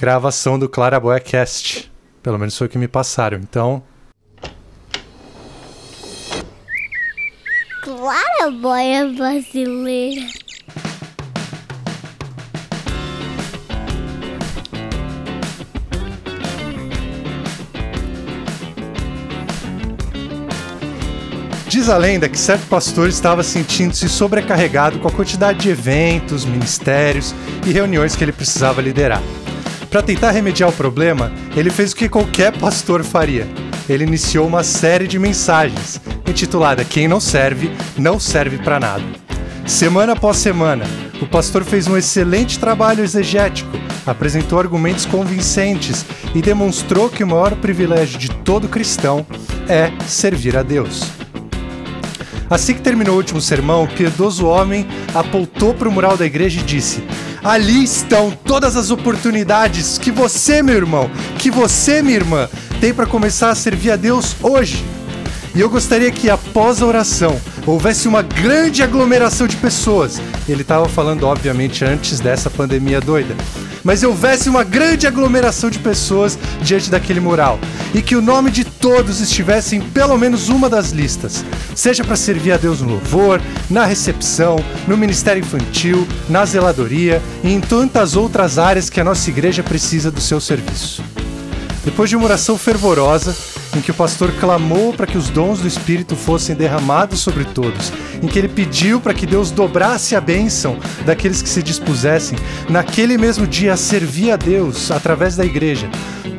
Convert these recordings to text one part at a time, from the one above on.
gravação do Claraboia Cast. Pelo menos foi o que me passaram. Então, Claraboia brasileira. Diz a lenda que certo pastor estava sentindo-se sobrecarregado com a quantidade de eventos, ministérios e reuniões que ele precisava liderar. Para tentar remediar o problema, ele fez o que qualquer pastor faria. Ele iniciou uma série de mensagens, intitulada Quem não serve, não serve para nada. Semana após semana, o pastor fez um excelente trabalho exegético, apresentou argumentos convincentes e demonstrou que o maior privilégio de todo cristão é servir a Deus. Assim que terminou o último sermão, o piedoso homem apontou para o mural da igreja e disse: Ali estão todas as oportunidades que você, meu irmão, que você, minha irmã, tem para começar a servir a Deus hoje. E eu gostaria que após a oração houvesse uma grande aglomeração de pessoas. Ele estava falando, obviamente, antes dessa pandemia doida mas houvesse uma grande aglomeração de pessoas diante daquele mural e que o nome de todos estivesse em pelo menos uma das listas, seja para servir a Deus no louvor, na recepção, no ministério infantil, na zeladoria e em tantas outras áreas que a nossa igreja precisa do seu serviço. Depois de uma oração fervorosa, em que o pastor clamou para que os dons do Espírito fossem derramados sobre todos, em que ele pediu para que Deus dobrasse a bênção daqueles que se dispusessem, naquele mesmo dia, a servir a Deus através da igreja.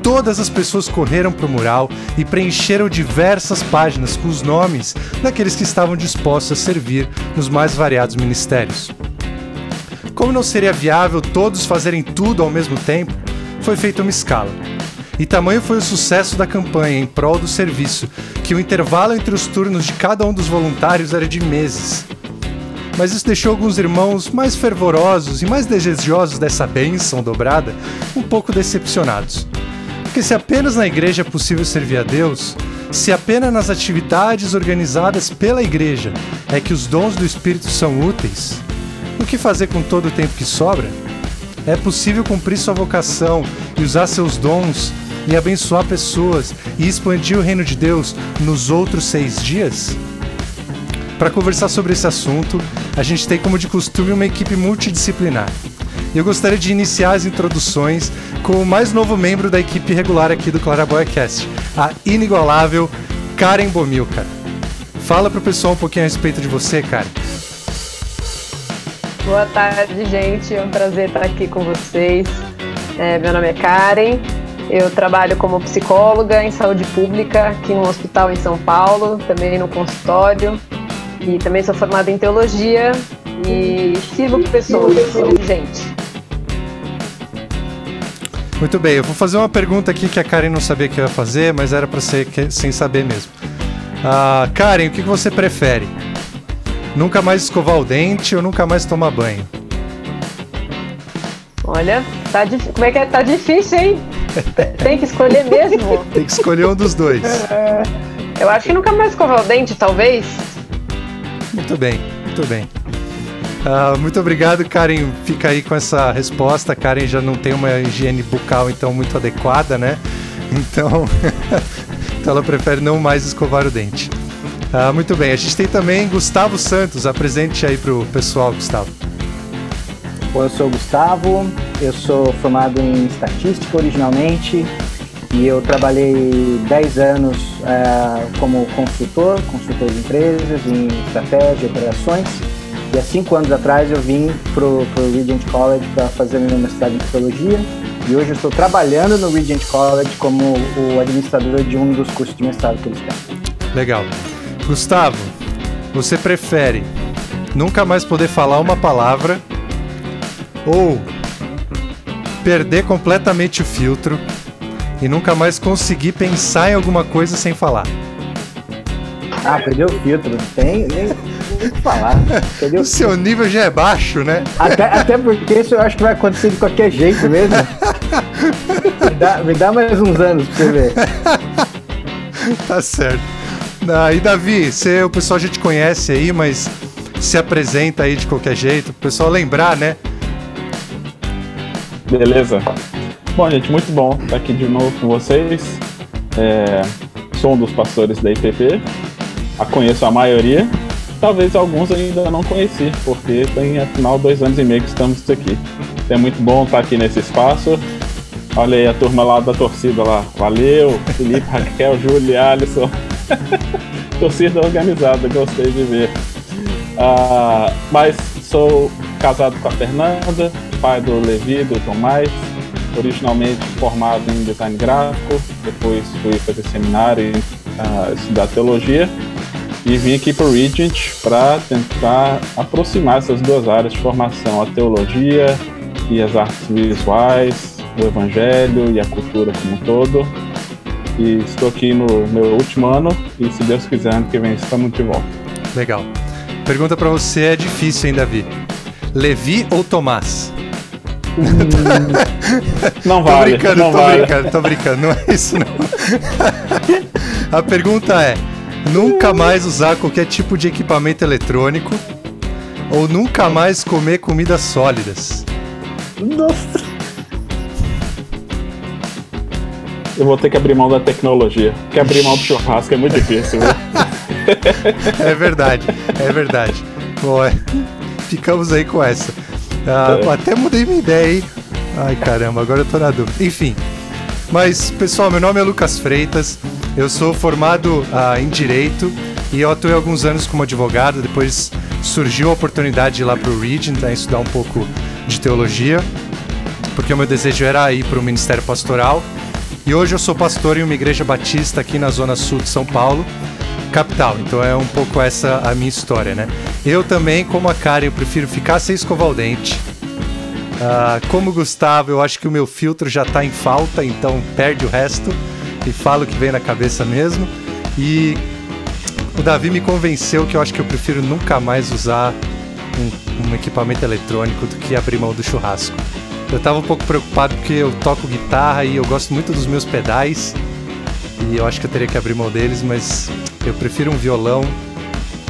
Todas as pessoas correram para o mural e preencheram diversas páginas com os nomes daqueles que estavam dispostos a servir nos mais variados ministérios. Como não seria viável todos fazerem tudo ao mesmo tempo, foi feita uma escala. E tamanho foi o sucesso da campanha em prol do serviço, que o intervalo entre os turnos de cada um dos voluntários era de meses. Mas isso deixou alguns irmãos mais fervorosos e mais desejosos dessa bênção dobrada um pouco decepcionados. Porque se apenas na igreja é possível servir a Deus, se apenas nas atividades organizadas pela igreja é que os dons do Espírito são úteis, o que fazer com todo o tempo que sobra? É possível cumprir sua vocação e usar seus dons e abençoar pessoas e expandir o reino de Deus nos outros seis dias? Para conversar sobre esse assunto, a gente tem como de costume uma equipe multidisciplinar. Eu gostaria de iniciar as introduções com o mais novo membro da equipe regular aqui do Claraboia Cast, a inigualável Karen Bomilcar. Fala pro pessoal um pouquinho a respeito de você, Karen. Boa tarde, gente. É um prazer estar aqui com vocês. É, meu nome é Karen, eu trabalho como psicóloga em saúde pública aqui no hospital em São Paulo, também no consultório. E também sou formada em teologia e sirvo pessoas, sirvo gente. Muito bem, eu vou fazer uma pergunta aqui que a Karen não sabia que eu ia fazer, mas era para ser sem saber mesmo. Ah, Karen, o que você prefere? Nunca mais escovar o dente ou nunca mais tomar banho? Olha, tá, como é que é? Tá difícil, hein? Tem que escolher mesmo? Tem que escolher um dos dois. Eu acho que nunca mais escovar o dente, talvez. Muito bem, muito bem. Uh, muito obrigado, Karen. Fica aí com essa resposta. Karen já não tem uma higiene bucal então muito adequada, né? Então, então ela prefere não mais escovar o dente. Uh, muito bem. A gente tem também Gustavo Santos. Apresente aí pro pessoal, Gustavo. Bom, eu sou o Gustavo, eu sou formado em estatística originalmente e eu trabalhei 10 anos é, como consultor, consultor de empresas em estratégia e operações. E há cinco anos atrás eu vim para o Regent College para fazer minha mestrado em psicologia e hoje eu estou trabalhando no Regent College como o administrador de um dos cursos de mestrado que eles têm. Legal. Gustavo, você prefere nunca mais poder falar uma palavra ou perder completamente o filtro e nunca mais conseguir pensar em alguma coisa sem falar. Ah, perdeu o filtro, tem nem o que falar. Perdeu o seu nível já é baixo, né? Até, até porque isso eu acho que vai acontecer de qualquer jeito mesmo. me, dá, me dá mais uns anos pra você ver. tá certo. Ah, e Davi, você, o pessoal já te conhece aí, mas se apresenta aí de qualquer jeito, o pessoal lembrar, né? Beleza. Bom, gente, muito bom estar aqui de novo com vocês. É, sou um dos pastores da IPP, a conheço a maioria, talvez alguns ainda não conheci, porque tem afinal dois anos e meio que estamos aqui. É muito bom estar aqui nesse espaço. Olha aí a turma lá da torcida lá. Valeu, Felipe, Raquel, Júlia, Alisson. torcida organizada, gostei de ver. Uh, mas sou casado com a Fernanda, pai do Levi, do Tomás, originalmente formado em design gráfico, depois fui fazer seminário e uh, estudar teologia e vim aqui para o Regent para tentar aproximar essas duas áreas de formação, a teologia e as artes visuais, o evangelho e a cultura como um todo. E estou aqui no meu último ano e, se Deus quiser, ano que vem estamos de volta. Legal. Pergunta para você é difícil, hein, Davi? Levi ou Tomás? Não vale. tô brincando, não tô vale. brincando, tô brincando. Não é isso, não. A pergunta é: nunca mais usar qualquer tipo de equipamento eletrônico ou nunca mais comer comidas sólidas? Nossa. Eu vou ter que abrir mão da tecnologia. Porque abrir mão do churrasco é muito difícil, viu? É verdade, é verdade. Bom, é, ficamos aí com essa. Ah, É. Até mudei minha ideia, hein? Ai caramba, agora eu tô na dúvida. Enfim. Mas, pessoal, meu nome é Lucas Freitas, eu sou formado ah, em Direito e eu atuei alguns anos como advogado, depois surgiu a oportunidade de ir lá pro Regent, né, estudar um pouco de teologia, porque o meu desejo era ir para o Ministério Pastoral. E hoje eu sou pastor em uma igreja batista aqui na zona sul de São Paulo, capital. Então é um pouco essa a minha história, né? Eu também, como a Karen, eu prefiro ficar sem escovar o dente. Ah, como Gustavo, eu acho que o meu filtro já tá em falta, então perde o resto e falo o que vem na cabeça mesmo. E o Davi me convenceu que eu acho que eu prefiro nunca mais usar um, um equipamento eletrônico do que abrir mão do churrasco. Eu tava um pouco preocupado porque eu toco guitarra e eu gosto muito dos meus pedais. E eu acho que eu teria que abrir mão deles, mas eu prefiro um violão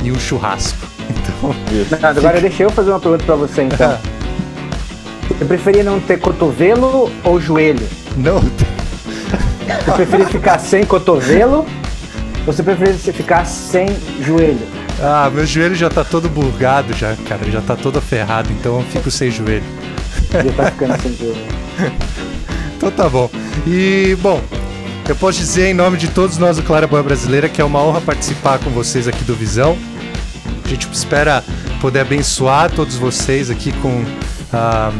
e um churrasco. Então. Não, agora deixa eu fazer uma pergunta pra você então. Você preferia não ter cotovelo ou joelho? não. Você preferia ficar sem cotovelo ou você preferia ficar sem joelho? Ah, meu joelho já tá todo burgado já, cara, já tá todo ferrado, então eu fico sem joelho. Já tá ficando sem joelho. Então tá bom. E, bom, eu posso dizer em nome de todos nós do Clara Boa Brasileira que é uma honra participar com vocês aqui do Visão. A gente espera poder abençoar todos vocês aqui com, ah,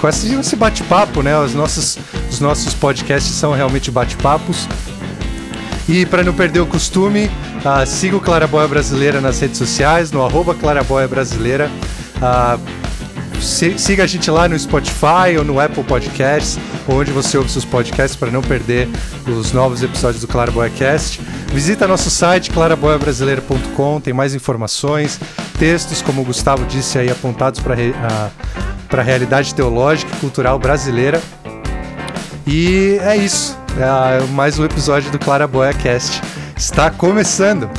com esse, bate-papo, né? Os nossos, os nossos podcasts são realmente bate-papos. E para não perder o costume, ah, siga o Claraboia Brasileira nas redes sociais, no arroba Brasileira. Ah, siga a gente lá no Spotify ou no Apple Podcasts, onde você ouve seus podcasts para não perder os novos episódios do Claraboia Cast. Visita nosso site claraboiabrasileira.com, tem mais informações, textos, como o Gustavo disse aí, apontados para a realidade teológica e cultural brasileira. E é isso. É mais um episódio do Claraboia Cast. Está começando.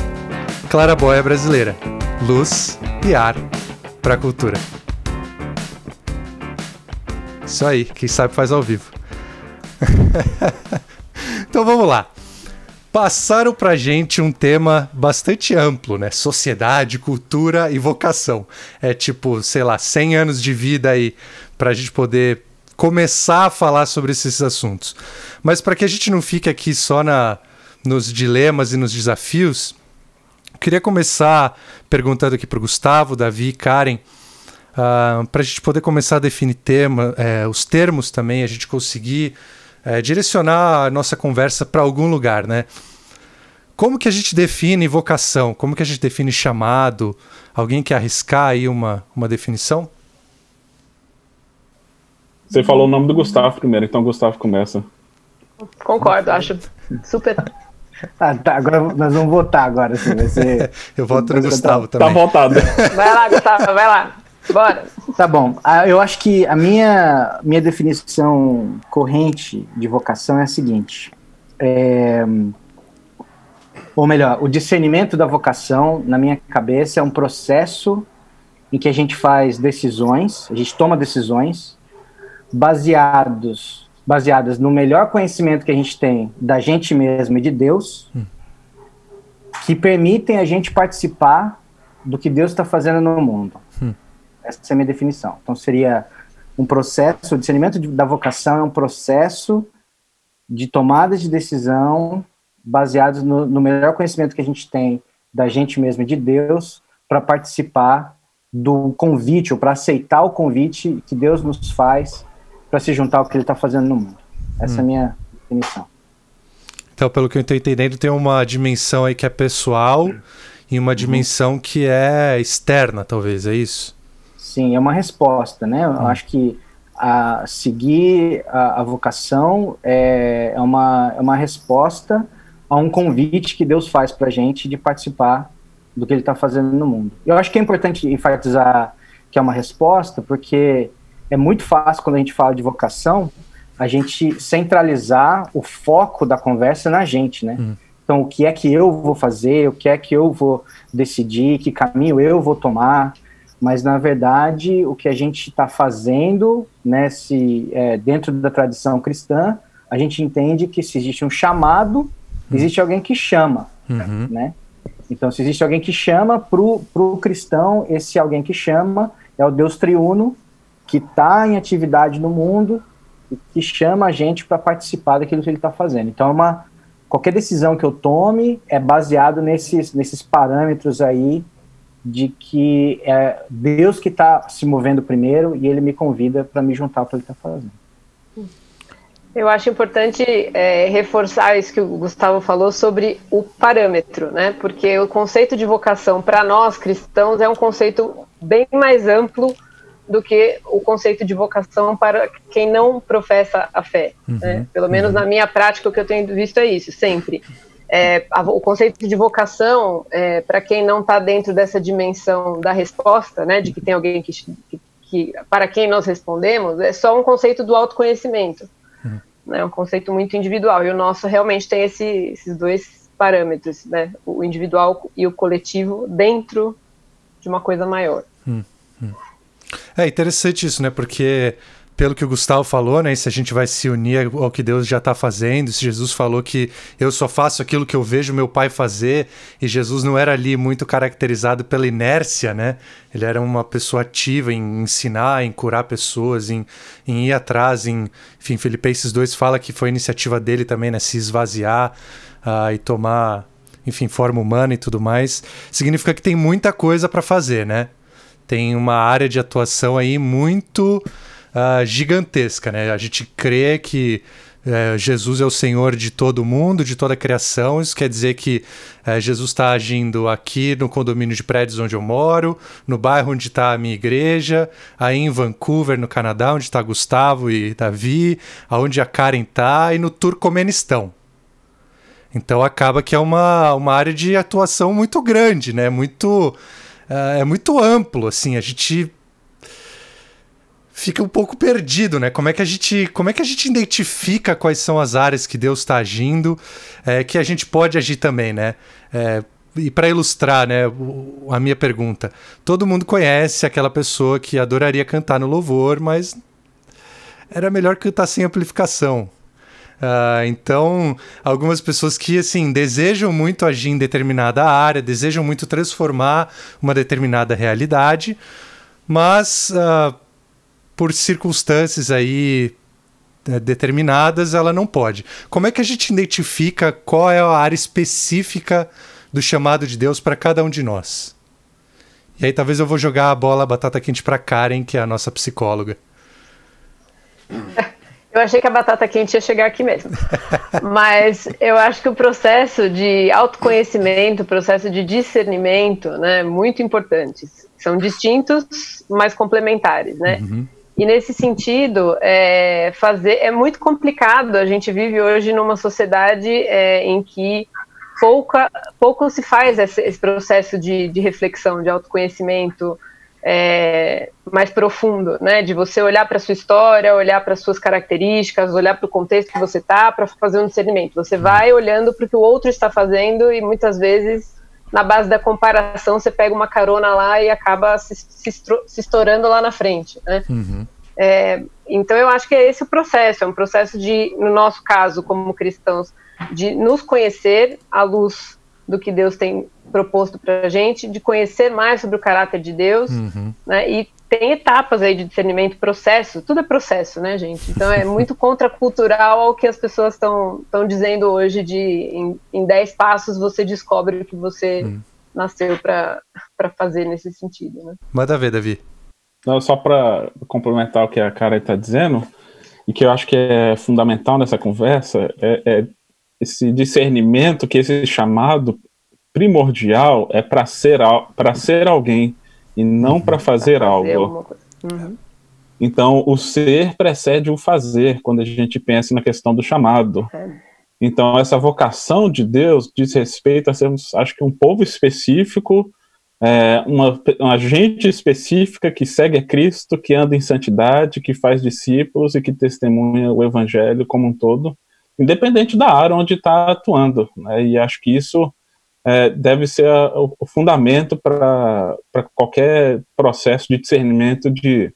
Claraboia Brasileira. Luz e ar para a cultura. Isso aí, quem sabe faz ao vivo. então vamos lá. Passaram pra gente um tema bastante amplo, né? Sociedade, cultura e vocação. É tipo, sei lá, 100 anos de vida aí pra gente poder começar a falar sobre esses assuntos. Mas para que a gente não fique aqui só na, nos dilemas e nos desafios, queria começar perguntando aqui pro Gustavo, Davi e Karen, uh, para a gente poder começar a definir tema, é, os termos também, a gente conseguir é, direcionar a nossa conversa para algum lugar, né? Como que a gente define vocação? Como que a gente define chamado? Alguém quer arriscar aí uma, uma definição? Você falou o nome do Gustavo primeiro, então o Gustavo começa. Concordo, acho super. Ah, tá, agora nós vamos votar agora, assim, vai ser... Eu voto no Tá- Gustavo Tá também. voltado. Vai lá, Gustavo, vai lá. Bora. Tá bom. Ah, Eu acho que a minha, minha definição corrente de vocação é a seguinte. É, ou melhor, o discernimento da vocação, na minha cabeça, é um processo em que a gente faz decisões, a gente toma decisões baseados baseadas no melhor conhecimento que a gente tem da gente mesmo e de Deus, hum. que permitem a gente participar do que Deus está fazendo no mundo. Hum. Essa é a minha definição. Então seria um processo, o discernimento da vocação é um processo de tomada de decisão baseados no, no melhor conhecimento que a gente tem da gente mesmo e de Deus para participar do convite ou para aceitar o convite que Deus nos faz para se juntar ao que Ele está fazendo no mundo. Essa hum. é a hum. minha definição. Então, pelo que eu estou entendendo, tem uma dimensão aí que é pessoal e uma uhum. dimensão que é externa, talvez, é isso? Sim, é uma resposta, né? Eu hum. acho que a seguir a, a vocação é, é, uma, é uma resposta a um convite que Deus faz para a gente de participar do que Ele está fazendo no mundo. Eu acho que é importante enfatizar que é uma resposta, porque é muito fácil quando a gente fala de vocação a gente centralizar o foco da conversa na gente, né? Uhum. Então, o que é que eu vou fazer, o que é que eu vou decidir, que caminho eu vou tomar, mas na verdade o que a gente está fazendo, né, se, é, dentro da tradição cristã, a gente entende que se existe um chamado, uhum. existe alguém que chama, uhum. né? Então, se existe alguém que chama para o cristão, esse alguém que chama é o Deus triuno que está em atividade no mundo e que chama a gente para participar daquilo que ele está fazendo. Então, é uma, qualquer decisão que eu tome é baseado nesses, nesses parâmetros aí de que é Deus que está se movendo primeiro e ele me convida para me juntar ao que ele está fazendo. Eu acho importante é, reforçar isso que o Gustavo falou sobre o parâmetro, né? Porque o conceito de vocação para nós cristãos é um conceito bem mais amplo do que o conceito de vocação para quem não professa a fé. Uhum, né? Pelo menos uhum. na minha prática, o que eu tenho visto é isso, sempre. É, a, o conceito de vocação, é, para quem não está dentro dessa dimensão da resposta, né, de que tem alguém que, que, que, para quem nós respondemos, é só um conceito do autoconhecimento. Uhum. Né, um conceito muito individual. E o nosso realmente tem esse, esses dois parâmetros, né, o individual e o coletivo, dentro de uma coisa maior. Hum, hum. É interessante isso, né? Porque pelo que o Gustavo falou, né? Se a gente vai se unir ao que Deus já está fazendo, se Jesus falou que eu só faço aquilo que eu vejo meu pai fazer, e Jesus não era ali muito caracterizado pela inércia, né? Ele era uma pessoa ativa em ensinar, em curar pessoas, em, em ir atrás, em, enfim, Filipenses 2 fala que foi iniciativa dele também, né? Se esvaziar uh, e tomar, enfim, forma humana e tudo mais. Significa que tem muita coisa para fazer, né? Tem uma área de atuação aí muito uh, gigantesca, né? A gente crê que uh, Jesus é o Senhor de todo mundo, de toda a criação. Isso quer dizer que uh, Jesus está agindo aqui no condomínio de prédios onde eu moro, no bairro onde está a minha igreja, aí em Vancouver, no Canadá, onde está Gustavo e Davi, aonde a Karen está, e no Turcomenistão. Então acaba que é uma, uma área de atuação muito grande, né? Muito, uh, é muito amplo, assim. A gente fica um pouco perdido, né? Como é que a gente, como é que a gente identifica quais são as áreas que Deus está agindo, é, que a gente pode agir também, né? É, e para ilustrar, né, a minha pergunta, todo mundo conhece aquela pessoa que adoraria cantar no louvor, mas era melhor cantar sem amplificação. Uh, então, algumas pessoas que assim desejam muito agir em determinada área, desejam muito transformar uma determinada realidade, mas uh, por circunstâncias aí é, determinadas, ela não pode. Como é que a gente identifica qual é a área específica do chamado de Deus para cada um de nós? E aí talvez eu vou jogar a bola a batata quente para Karen, que é a nossa psicóloga. Eu achei que a batata quente ia chegar aqui mesmo. Mas eu acho que o processo de autoconhecimento, o processo de discernimento, né, muito importantes. São distintos, mas complementares, né? Uhum. E nesse sentido, é, fazer é muito complicado. A gente vive hoje numa sociedade é, em que pouca, pouco se faz esse, esse processo de, de, reflexão, de autoconhecimento é, mais profundo, né? De você olhar para sua história, olhar para suas características, olhar para o contexto que você está para fazer um discernimento. Você vai olhando para o que o outro está fazendo e muitas vezes na base da comparação, você pega uma carona lá e acaba se, se, se estourando lá na frente, né? Uhum. É, então eu acho que é esse o processo, é um processo de, no nosso caso, como cristãos, de nos conhecer à luz do que Deus tem proposto para a gente, de conhecer mais sobre o caráter de Deus, uhum. né, e tem etapas aí de discernimento, processo, tudo é processo, né, gente? Então é muito contracultural ao que as pessoas estão dizendo hoje de em, em dez passos você descobre o que você hum. nasceu para fazer nesse sentido, né? Manda ver, Davi. Não, só para complementar o que a cara está dizendo, e que eu acho que é fundamental nessa conversa, é, é esse discernimento que esse chamado primordial é para ser, para ser alguém e não para fazer, fazer algo. Uhum. Então, o ser precede o fazer quando a gente pensa na questão do chamado. É. Então, essa vocação de Deus diz respeito a sermos, acho que, um povo específico, é, uma, uma gente específica que segue a Cristo, que anda em santidade, que faz discípulos e que testemunha o Evangelho como um todo, independente da área onde está atuando. Né? E acho que isso é, deve ser a, o fundamento para qualquer processo de discernimento de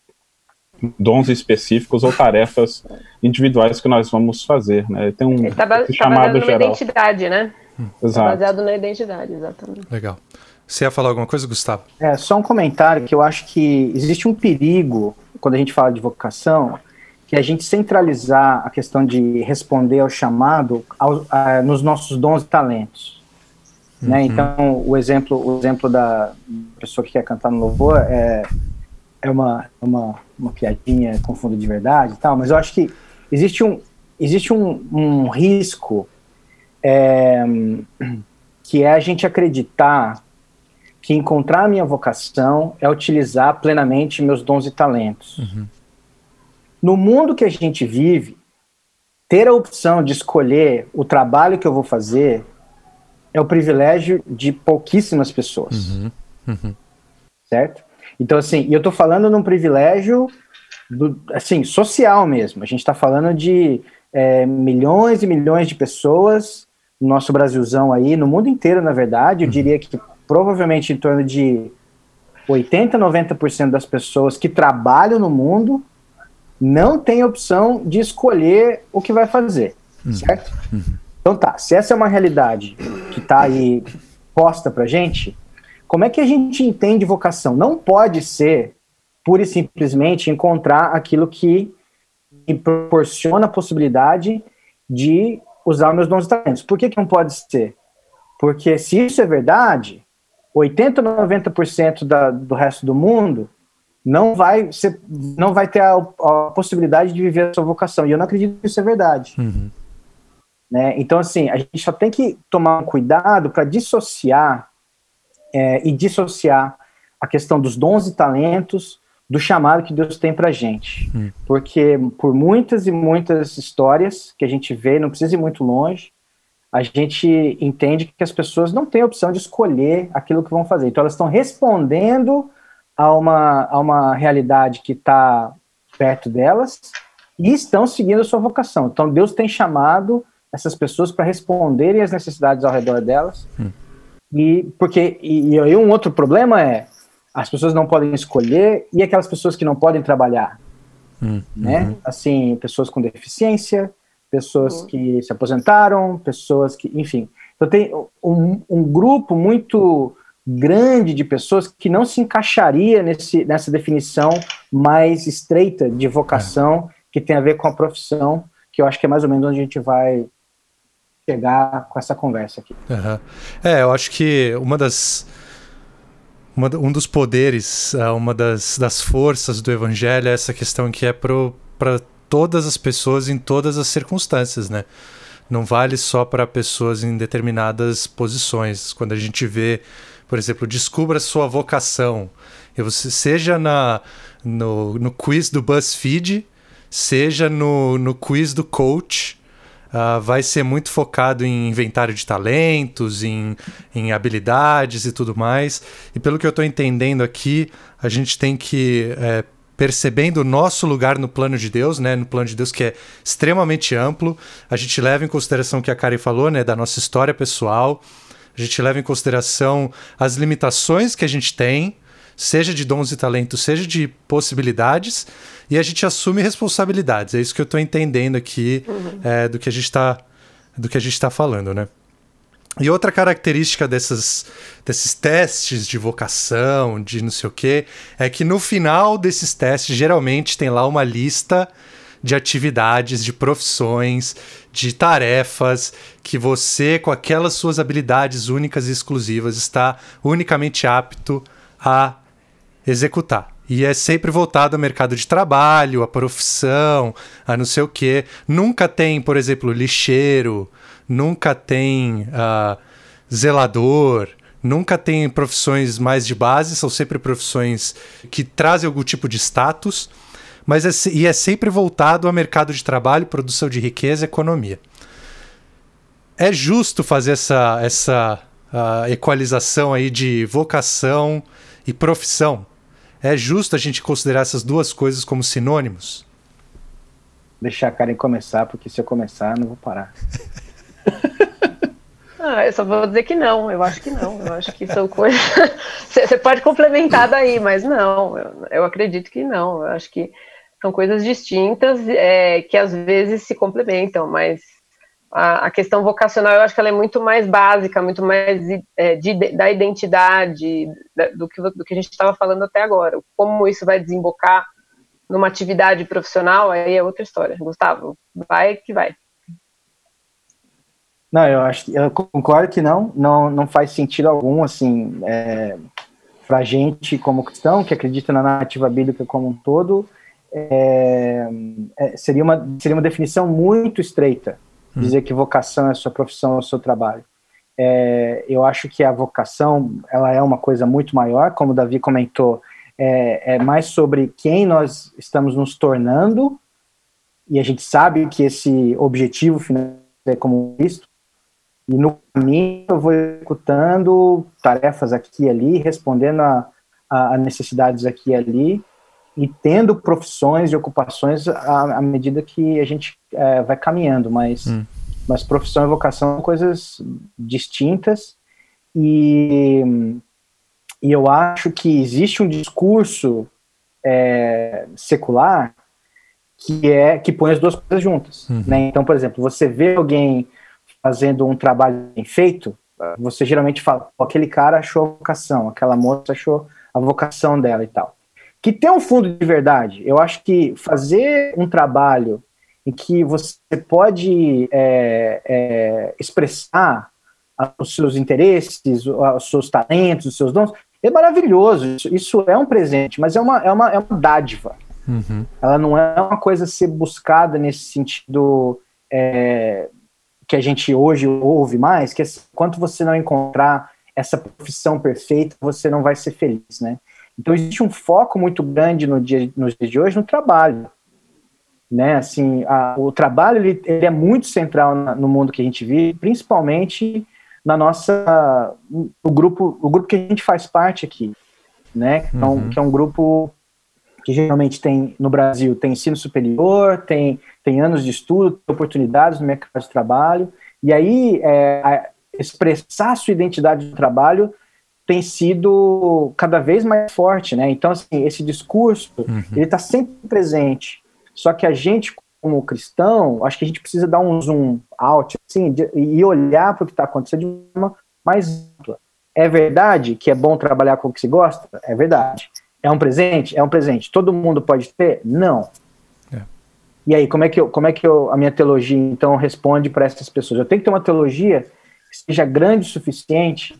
dons específicos ou tarefas individuais que nós vamos fazer, né? Tem um tá, tá chamado baseado geral. na identidade, né? Hum. Exato. Tá baseado na identidade, exatamente. Legal. Você ia falar alguma coisa, Gustavo? É, só um comentário que eu acho que existe um perigo quando a gente fala de vocação, que a gente centralizar a questão de responder ao chamado ao, a, nos nossos dons e talentos. Né? Uhum. Então, o exemplo, o exemplo da pessoa que quer cantar no louvor é, é uma, uma, uma piadinha com fundo de verdade e tal, mas eu acho que existe um, existe um, um risco é, que é a gente acreditar que encontrar a minha vocação é utilizar plenamente meus dons e talentos. Uhum. No mundo que a gente vive, ter a opção de escolher o trabalho que eu vou fazer é o privilégio de pouquíssimas pessoas. Uhum, uhum. Certo? Então, assim, e eu estou falando num privilégio do, assim, social mesmo. A gente está falando de é, milhões e milhões de pessoas no nosso Brasilzão aí, no mundo inteiro, na verdade. Eu uhum. diria que provavelmente em torno de 80, 90% das pessoas que trabalham no mundo não tem opção de escolher o que vai fazer, uhum. certo? Uhum. Então tá, se essa é uma realidade que está aí posta pra gente, como é que a gente entende vocação? Não pode ser pura e simplesmente encontrar aquilo que me proporciona a possibilidade de usar meus dons e talentos. Por que, que não pode ser? Porque se isso é verdade, 80 90% da, do resto do mundo não vai ser, não vai ter a, a, possibilidade de viver a sua vocação. E eu não acredito que isso é verdade. Uhum. Né? Então, assim, a gente só tem que tomar um cuidado para dissociar é, e dissociar a questão dos dons e talentos do chamado que Deus tem para gente. Hum. Porque por muitas e muitas histórias que a gente vê, não precisa ir muito longe, a gente entende que as pessoas não têm a opção de escolher aquilo que vão fazer. Então, elas estão respondendo a uma, a uma realidade que está perto delas e estão seguindo a sua vocação. Então, Deus tem chamado essas pessoas para responderem às necessidades ao redor delas. Hum. E porque e, e aí um outro problema é as pessoas não podem escolher e aquelas pessoas que não podem trabalhar, hum. né? Uhum. Assim, pessoas com deficiência, pessoas uhum. que se aposentaram, pessoas que, enfim. Então tem um, um grupo muito grande de pessoas que não se encaixaria nesse, nessa definição mais estreita de vocação é. que tem a ver com a profissão, que eu acho que é mais ou menos onde a gente vai chegar com essa conversa aqui. Uhum. É, eu acho que uma das. Uma, um dos poderes, é, uma das, das forças do evangelho é essa questão que é para todas as pessoas em todas as circunstâncias, né? Não vale só para pessoas em determinadas posições. Quando a gente vê, por exemplo, descubra sua vocação, seja na, no, no quiz do BuzzFeed, seja no, no quiz do coach, uh, vai ser muito focado em inventário de talentos, em, em habilidades e tudo mais. E pelo que eu estou entendendo aqui, a gente tem que. É, percebendo o nosso lugar no plano de Deus, né, no plano de Deus que é extremamente amplo, a gente leva em consideração o que a Karen falou, né, da nossa história pessoal, a gente leva em consideração as limitações que a gente tem, seja de dons e talentos, seja de possibilidades, e a gente assume responsabilidades. É isso que eu estou entendendo aqui uhum. é, do que a gente está do que a gente está falando, né? E outra característica dessas, desses testes de vocação, de não sei o quê, é que no final desses testes, geralmente tem lá uma lista de atividades, de profissões, de tarefas que você, com aquelas suas habilidades únicas e exclusivas, está unicamente apto a executar. E é sempre voltado ao mercado de trabalho, à profissão, a não sei o quê. Nunca tem, por exemplo, lixeiro, nunca tem uh, zelador, nunca tem profissões mais de base, são sempre profissões que trazem algum tipo de status, mas é, e é sempre voltado ao mercado de trabalho, produção de riqueza economia. É justo fazer essa, essa uh, equalização aí de vocação e profissão? É justo a gente considerar essas duas coisas como sinônimos? Deixar a Karen começar, porque se eu começar, não vou parar. Ah, eu só vou dizer que não, eu acho que não, eu acho que são coisas. Você pode complementar daí, mas não, eu, eu, acredito que não, eu acho que são coisas distintas é, que às vezes se complementam, mas a, a, questão vocacional eu acho que ela é muito mais básica, muito mais é, de, da identidade, da, do, que, do que a gente estava falando até agora. Como isso vai desembocar numa atividade profissional, aí é outra história. Gustavo, vai que vai. Não, eu acho eu concordo que não, não, não faz sentido algum, assim, é, para gente como cristão, que acredita na narrativa bíblica como um todo, é, é, seria, uma, seria uma definição muito estreita. Dizer que vocação é a sua profissão, é o seu trabalho. É, eu acho que a vocação, ela é uma coisa muito maior, como o Davi comentou, é, é mais sobre quem nós estamos nos tornando, e a gente sabe que esse objetivo final é como Cristo, e no caminho eu vou executando tarefas aqui e ali, respondendo a, a necessidades aqui e ali, e tendo profissões e ocupações à, à medida que a gente é, vai caminhando, mas, hum. mas profissão e vocação são coisas distintas, e, e eu acho que existe um discurso é, secular que é que põe as duas coisas juntas, uhum. né? Então, por exemplo, você vê alguém fazendo um trabalho bem feito, você geralmente fala, aquele cara achou a vocação, aquela moça achou a vocação dela e tal. Que tem um fundo de verdade. Eu acho que fazer um trabalho em que você pode é, é, expressar os seus interesses, os seus talentos, os seus dons, é maravilhoso. Isso, isso é um presente, mas é uma, é uma, é uma dádiva. Uhum. Ela não é uma coisa a ser buscada nesse sentido é, que a gente hoje ouve mais, que é enquanto você não encontrar essa profissão perfeita, você não vai ser feliz, né? Então existe um foco muito grande no dia, nos dias de hoje no trabalho, né? Assim, a, o trabalho ele, ele, é muito central na, no mundo que a gente vive, principalmente na nossa o grupo o grupo que a gente faz parte aqui, né? Que, é um, que é um grupo que geralmente tem no Brasil tem ensino superior, tem, tem anos de estudo, tem oportunidades no mercado de trabalho, e aí é, expressar sua identidade de trabalho tem sido cada vez mais forte, né? Então, assim, esse discurso, uhum. ele está sempre presente, só que a gente, como cristão, acho que a gente precisa dar um zoom out, assim, de, e olhar para o que está acontecendo de uma mais ampla. É verdade que é bom trabalhar com o que se gosta? É verdade. É um presente? É um presente. Todo mundo pode ter? Não. É. E aí, como é que, eu, como é que eu, a minha teologia, então, responde para essas pessoas? Eu tenho que ter uma teologia que seja grande o suficiente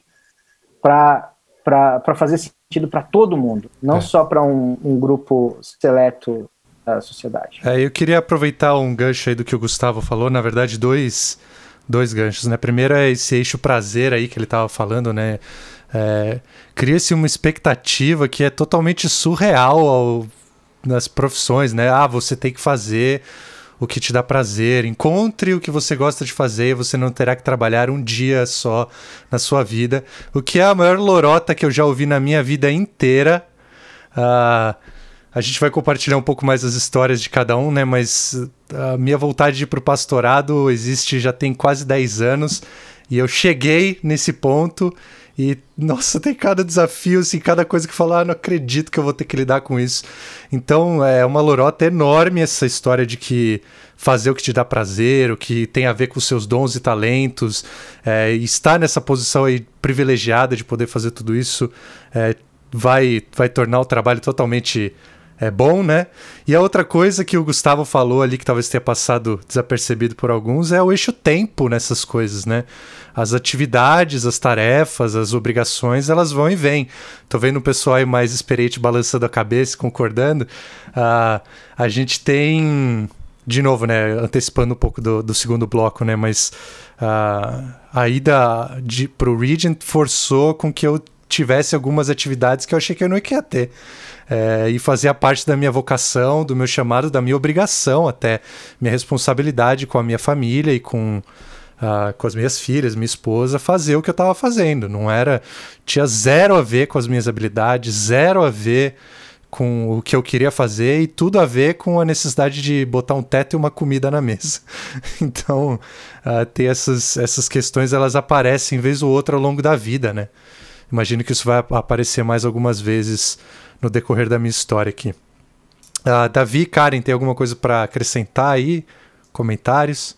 para fazer sentido para todo mundo, não é. só para um, um, grupo seleto da sociedade. É, eu queria aproveitar um gancho aí do que o Gustavo falou, na verdade, dois, dois ganchos, né? Primeiro é esse eixo prazer aí que ele estava falando, né? É, Cria-se uma expectativa que é totalmente surreal ao, nas profissões, né? Ah, você tem que fazer o que te dá prazer, encontre o que você gosta de fazer, você não terá que trabalhar um dia só na sua vida. O que é a maior lorota que eu já ouvi na minha vida inteira. Uh, a gente vai compartilhar um pouco mais as histórias de cada um, né? Mas a minha vontade de ir pro pastorado existe já tem quase 10 anos e eu cheguei nesse ponto e, nossa, tem cada desafio, assim, cada coisa que falar, ah, não acredito que eu vou ter que lidar com isso. Então, é uma lorota enorme essa história de que fazer o que te dá prazer, o que tem a ver com os seus dons e talentos, é, estar nessa posição aí privilegiada de poder fazer tudo isso, é, vai, vai tornar o trabalho totalmente é bom, né? E a outra coisa que o Gustavo falou ali, que talvez tenha passado desapercebido por alguns, é o eixo tempo nessas coisas, né? As atividades, as tarefas, as obrigações, elas vão e vêm. Tô vendo o pessoal aí mais experiente balançando a cabeça, concordando. Uh, a gente tem, de novo, né? Antecipando um pouco do, do segundo bloco, né? Mas uh, a ida de, pro Regent forçou com que eu tivesse algumas atividades que eu achei que eu não ia ter é, e fazia parte da minha vocação, do meu chamado, da minha obrigação até, minha responsabilidade com a minha família e com, uh, com as minhas filhas, minha esposa, fazer o que eu estava fazendo. Não era. Tinha zero a ver com as minhas habilidades, zero a ver com o que eu queria fazer e tudo a ver com a necessidade de botar um teto e uma comida na mesa. Então, uh, ter essas, essas questões, elas aparecem vez ou outra ao longo da vida, né? Imagino que isso vai aparecer mais algumas vezes no decorrer da minha história aqui. Uh, Davi, Karen, tem alguma coisa para acrescentar aí? Comentários?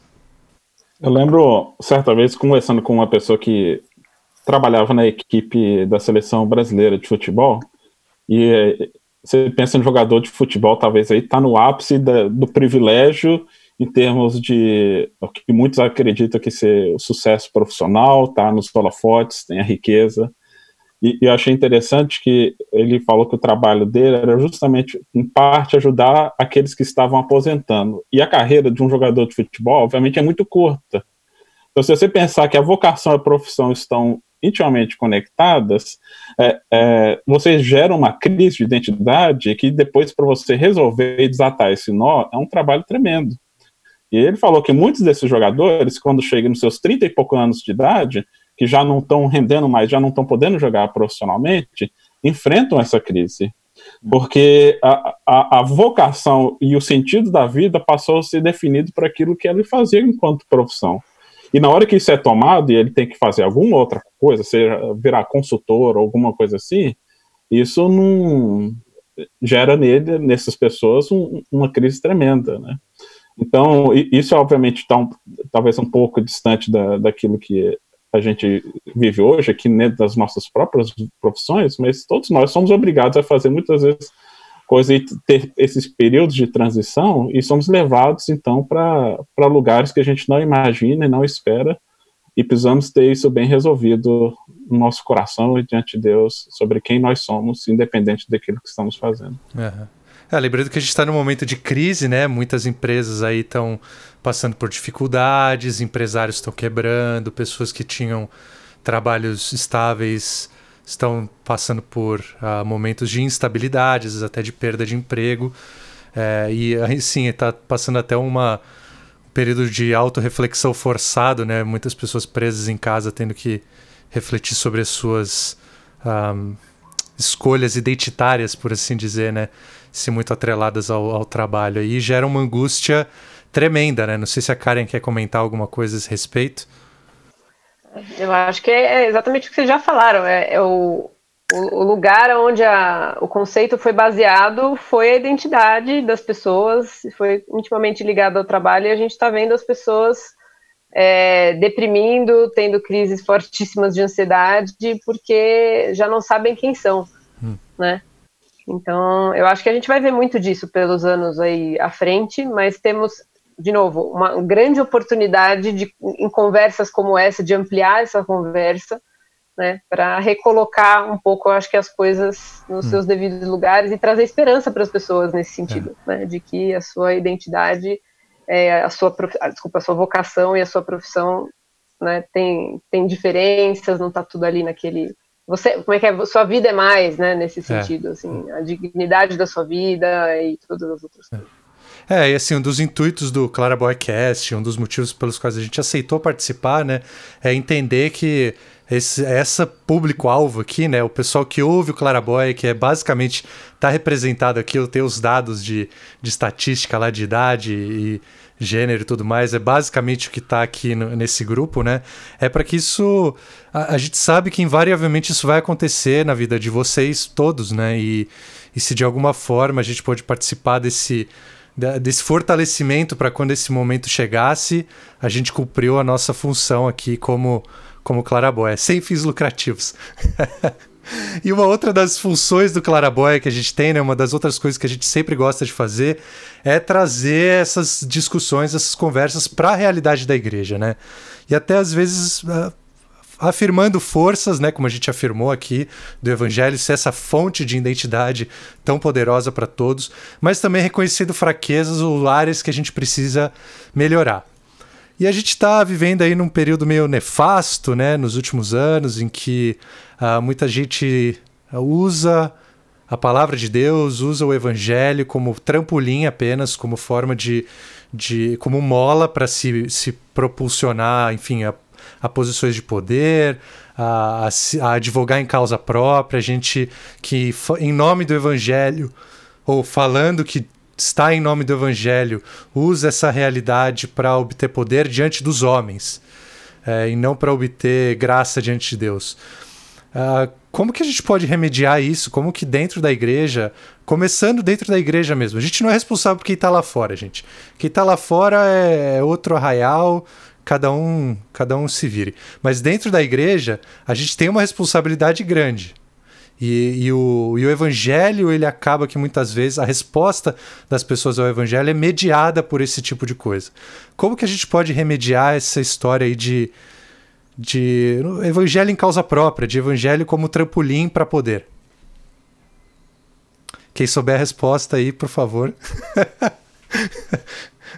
Eu lembro, certa vez, conversando com uma pessoa que trabalhava na equipe da seleção brasileira de futebol, e eh, você pensa em jogador de futebol, talvez aí está no ápice da, do privilégio em termos de o que muitos acreditam que ser o sucesso profissional, tá nos holofotes, tem a riqueza, e, eu achei interessante que ele falou que o trabalho dele era justamente, em parte, ajudar aqueles que estavam aposentando. E a carreira de um jogador de futebol, obviamente, é muito curta. Então, se você pensar que a vocação e a profissão estão intimamente conectadas, é, é, você gera uma crise de identidade que depois, para você resolver e desatar esse nó, é um trabalho tremendo. E ele falou que muitos desses jogadores, quando chegam nos seus 30 e poucos anos de idade, que já não estão rendendo mais, já não estão podendo jogar profissionalmente, enfrentam essa crise. Porque a, a, a, vocação e o sentido da vida passou a ser definido por aquilo que ele fazia enquanto profissão. E na hora que isso é tomado e ele tem que fazer alguma outra coisa, seja virar consultor ou alguma coisa assim, isso não gera nele, nessas pessoas, um, uma crise tremenda, né? Então, isso obviamente está um, talvez um pouco distante da, daquilo que a gente vive hoje, aqui dentro das nossas próprias profissões, mas todos nós somos obrigados a fazer muitas vezes coisas e ter esses períodos de transição e somos levados então para lugares que a gente não imagina e não espera e precisamos ter isso bem resolvido no nosso coração e diante de Deus sobre quem nós somos, independente daquilo que estamos fazendo. Uhum. É, lembrando que a gente está num momento de crise, né? Muitas empresas aí estão passando por dificuldades, empresários estão quebrando, pessoas que tinham trabalhos estáveis estão passando por uh, momentos de instabilidade, até de perda de emprego. É, e aí sim, está passando até uma um período de autorreflexão forçado, né? Muitas pessoas presas em casa tendo que refletir sobre as suas um, escolhas identitárias, por assim dizer, né? Se muito atreladas ao, ao trabalho. E gera uma angústia tremenda, né? Não sei se a Karen quer comentar alguma coisa a esse respeito. Eu acho que é exatamente o que vocês já falaram. É, é o, o, lugar onde a, o conceito foi baseado foi a identidade das pessoas, foi intimamente ligado ao trabalho, e a gente está vendo as pessoas é, deprimindo, tendo crises fortíssimas de ansiedade, porque já não sabem quem são, hum. né? Então, eu acho que a gente vai ver muito disso pelos anos aí à frente, mas temos de novo, uma grande oportunidade de, em conversas como essa, de ampliar essa conversa, né, para recolocar um pouco, eu acho que as coisas nos hum. seus devidos lugares e trazer esperança para as pessoas nesse sentido, é. né, de que a sua identidade, é, a sua, ah, desculpa, a sua vocação e a sua profissão, né, tem, tem diferenças, não está tudo ali naquele você, como é que é, sua vida é mais, né, nesse é. sentido, é. assim, a dignidade da sua vida e todas as outras é. coisas. É, e assim, um dos intuitos do Clara Boycast, um dos motivos pelos quais a gente aceitou participar, né, é entender que esse, essa público-alvo aqui, né? O pessoal que ouve o Claraboy, que é basicamente está representado aqui, eu tenho os dados de, de estatística lá de idade e gênero e tudo mais, é basicamente o que está aqui no, nesse grupo, né? É para que isso. A, a, gente sabe que invariavelmente isso vai acontecer na vida de vocês todos, né? E, e se de alguma forma a gente pode participar desse desse fortalecimento para quando esse momento chegasse, a gente cumpriu a nossa função aqui como como Claraboia, sem fins lucrativos. e uma outra das funções do Claraboia que a gente tem, né, uma das outras coisas que a gente sempre gosta de fazer, é trazer essas discussões, essas conversas para a realidade da igreja, né? E até às vezes uh, afirmando forças, né, como a gente afirmou aqui, do evangelho ser essa fonte de identidade tão poderosa para todos, mas também reconhecendo fraquezas ou áreas que a gente precisa melhorar. E a gente está vivendo aí num período meio nefasto, né, nos últimos anos, em que uh, muita gente usa a palavra de Deus, usa o evangelho como trampolim apenas, como forma de, de como mola para se, se propulsionar, enfim, a, a posições de poder, a, a, a advogar em causa própria, a gente que, em nome do evangelho, ou falando que está em nome do Evangelho, usa essa realidade para obter poder diante dos homens é, e não para obter graça diante de Deus. Uh, como que a gente pode remediar isso? Como que dentro da igreja, começando dentro da igreja mesmo, a gente não é responsável por quem está lá fora, gente. Quem está lá fora é, é outro arraial, cada um, cada um se vire. Mas dentro da igreja, a gente tem uma responsabilidade grande. E, e, o, e o evangelho, ele acaba que muitas vezes a resposta das pessoas ao evangelho é mediada por esse tipo de coisa. Como que a gente pode remediar essa história aí de, de evangelho em causa própria, de evangelho como trampolim para poder? Quem souber a resposta aí, por favor.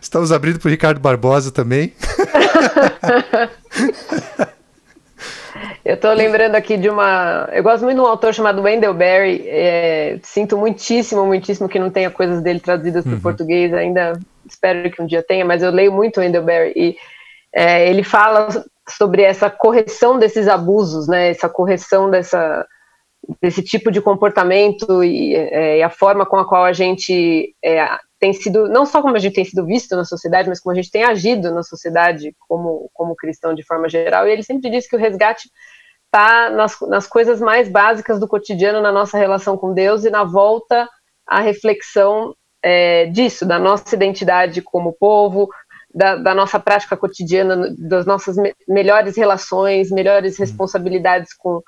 Estamos abrindo para o Ricardo Barbosa também. Eu estou lembrando aqui de uma. Eu gosto muito de um autor chamado Wendell Berry. É... Sinto muitíssimo, muitíssimo que não tenha coisas dele traduzidas para o uhum. português. Ainda espero que um dia tenha, mas eu leio muito Wendell Berry. E é, ele fala sobre essa correção desses abusos, né? Essa correção dessa, desse tipo de comportamento e, é, e a forma com a qual a gente é, tem sido, não só como a gente tem sido visto na sociedade, mas como a gente tem agido na sociedade como, como cristão de forma geral. E ele sempre diz que o resgate está nas, nas coisas mais básicas do cotidiano, na nossa relação com Deus e na volta à reflexão é, disso, da nossa identidade como povo, da, da, nossa prática cotidiana, das nossas me melhores relações, melhores uhum. responsabilidades com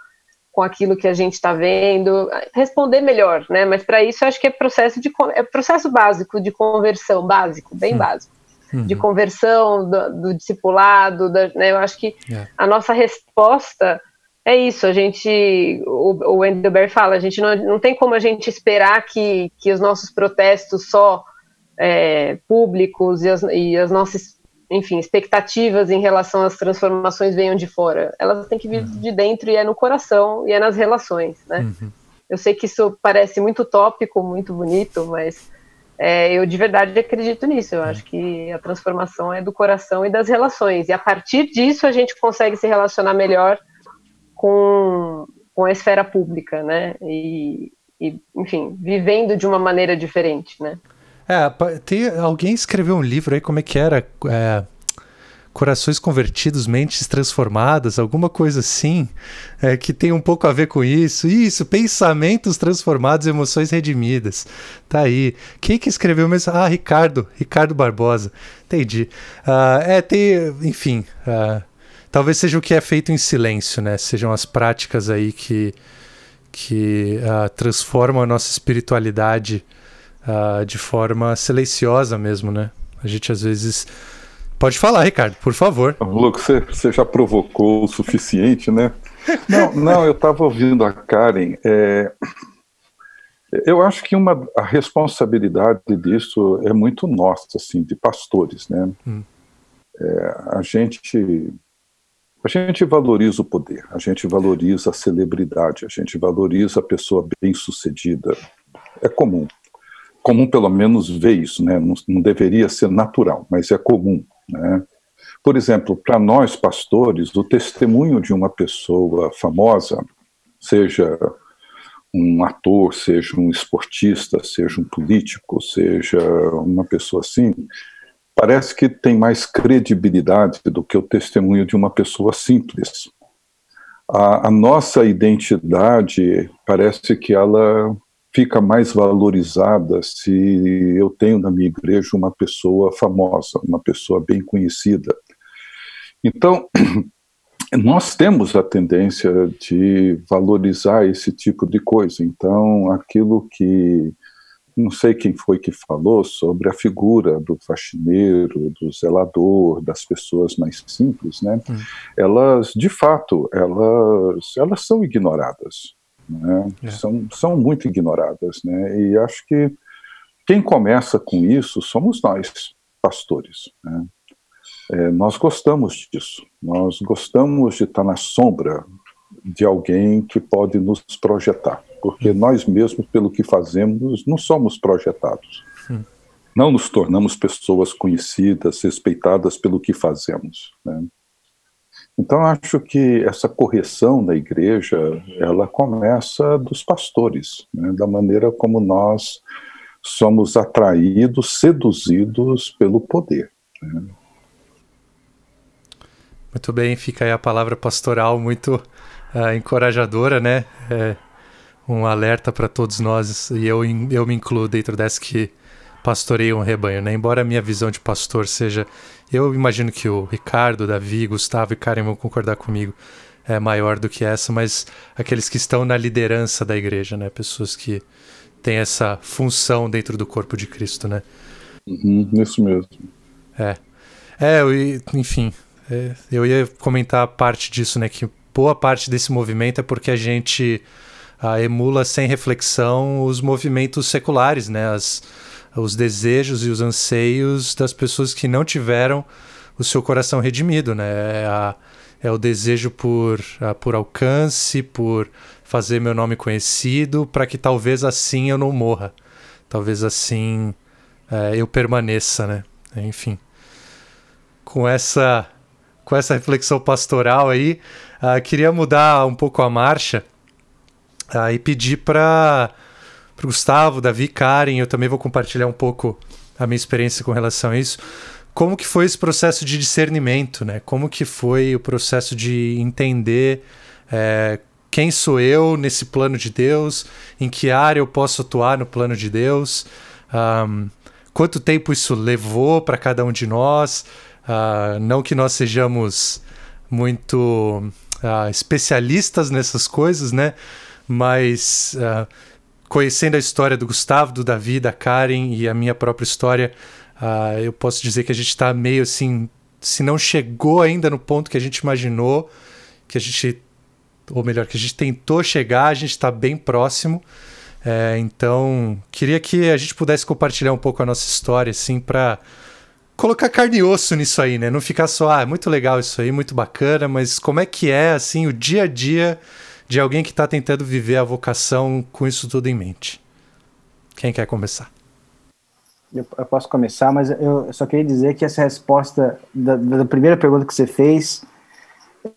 com aquilo que a gente está vendo, responder melhor, né? Mas para isso acho que é processo de é processo básico de conversão, básico, bem básico, uhum. de conversão do, do discipulado, da, né? Eu acho que é. a nossa resposta é isso. A gente, o, o Endelberg fala, a gente não, não tem como a gente esperar que, que os nossos protestos só é, públicos e as, e as nossas enfim, expectativas em relação às transformações venham de fora. Elas têm que vir uhum. de dentro e é no coração e é nas relações, né? Uhum. Eu sei que isso parece muito tópico, muito bonito, mas é, eu de verdade acredito nisso. Eu acho que a transformação é do coração e das relações. E a partir disso a gente consegue se relacionar melhor com, com a esfera pública, né? E, e enfim, vivendo de uma maneira diferente, né? É, tem, alguém escreveu um livro aí, como é que era? É, Corações Convertidos, Mentes Transformadas, alguma coisa assim, é, que tem um pouco a ver com isso. Isso, pensamentos transformados, emoções redimidas. Tá aí. Quem que escreveu mesmo? Ah, Ricardo, Ricardo Barbosa. Entendi. Uh, é, tem, enfim, uh, talvez seja o que é feito em silêncio, né? Sejam as práticas aí que, que uh, transformam a nossa espiritualidade uh, de forma silenciosa mesmo, né? A gente às vezes. Pode falar, Ricardo, por favor. Louco, você, você já provocou o suficiente, né? Não, não eu estava ouvindo a Karen. É, eu acho que uma, a responsabilidade disso é muito nossa, assim, de pastores, né? Hum. É, a gente a gente valoriza o poder, a gente valoriza a celebridade, a gente valoriza a pessoa bem-sucedida. É comum comum pelo menos ver isso, né? Não, não, deveria ser natural, mas é comum, né? Por exemplo, para nós pastores, o testemunho de uma pessoa famosa, seja um ator, seja um esportista, seja um político, seja uma pessoa assim, parece que tem mais credibilidade do que o testemunho de uma pessoa simples. A, a nossa identidade parece que ela fica mais valorizada se eu tenho na minha igreja uma pessoa famosa, uma pessoa bem conhecida. Então, nós temos a tendência de valorizar esse tipo de coisa. Então, aquilo que não sei quem foi que falou sobre a figura do faxineiro, do zelador, das pessoas mais simples, né? Hum. Elas, de fato, elas, elas são ignoradas né? É. São, são muito ignoradas, né? E acho que quem começa com isso somos nós, pastores. Né? É, nós gostamos disso, nós gostamos de estar na sombra de alguém que pode nos projetar, porque nós mesmos, pelo que fazemos, não somos projetados. Não nos tornamos pessoas conhecidas, respeitadas pelo que fazemos. Né? Então acho que essa correção da igreja ela começa dos pastores, né, da maneira como nós somos atraídos, seduzidos pelo poder. Né. Muito bem, fica aí a palavra pastoral muito uh, encorajadora, né? É um alerta para todos nós e eu, eu me incluo dentro dessa que pastoreia um rebanho, né? Embora a minha visão de pastor seja eu imagino que o Ricardo, Davi, Gustavo e Karen vão concordar comigo, é maior do que essa, mas aqueles que estão na liderança da igreja, né? Pessoas que têm essa função dentro do corpo de Cristo, né? Uhum, isso mesmo. É. É, eu, enfim, é, eu ia comentar parte disso, né? Que boa parte desse movimento é porque a gente emula sem reflexão os movimentos seculares, né? As, os desejos e os anseios das pessoas que não tiveram o seu coração redimido, né? É, a, é o desejo por, por alcance, por fazer meu nome conhecido, para que talvez assim eu não morra, talvez assim é, eu permaneça, né? Enfim, com essa com essa reflexão pastoral aí, uh, queria mudar um pouco a marcha e pedir para para Gustavo, Davi, Karen, eu também vou compartilhar um pouco a minha experiência com relação a isso. Como que foi esse processo de discernimento, né? Como que foi o processo de entender é, quem sou eu nesse plano de Deus, em que área eu posso atuar no plano de Deus, um, quanto tempo isso levou para cada um de nós, uh, não que nós sejamos muito uh, especialistas nessas coisas, né? Mas uh, conhecendo a história do Gustavo, do Davi, da Karen e a minha própria história, uh, eu posso dizer que a gente está meio assim, se não chegou ainda no ponto que a gente imaginou, que a gente, ou melhor, que a gente tentou chegar, a gente está bem próximo. É, então, queria que a gente pudesse compartilhar um pouco a nossa história, assim, para colocar carne e osso nisso aí, né? Não ficar só, ah, é muito legal isso aí, muito bacana, mas como é que é, assim, o dia a dia de alguém que está tentando viver a vocação com isso tudo em mente. Quem quer começar? Eu, eu posso começar, mas eu só queria dizer que essa resposta da, da primeira pergunta que você fez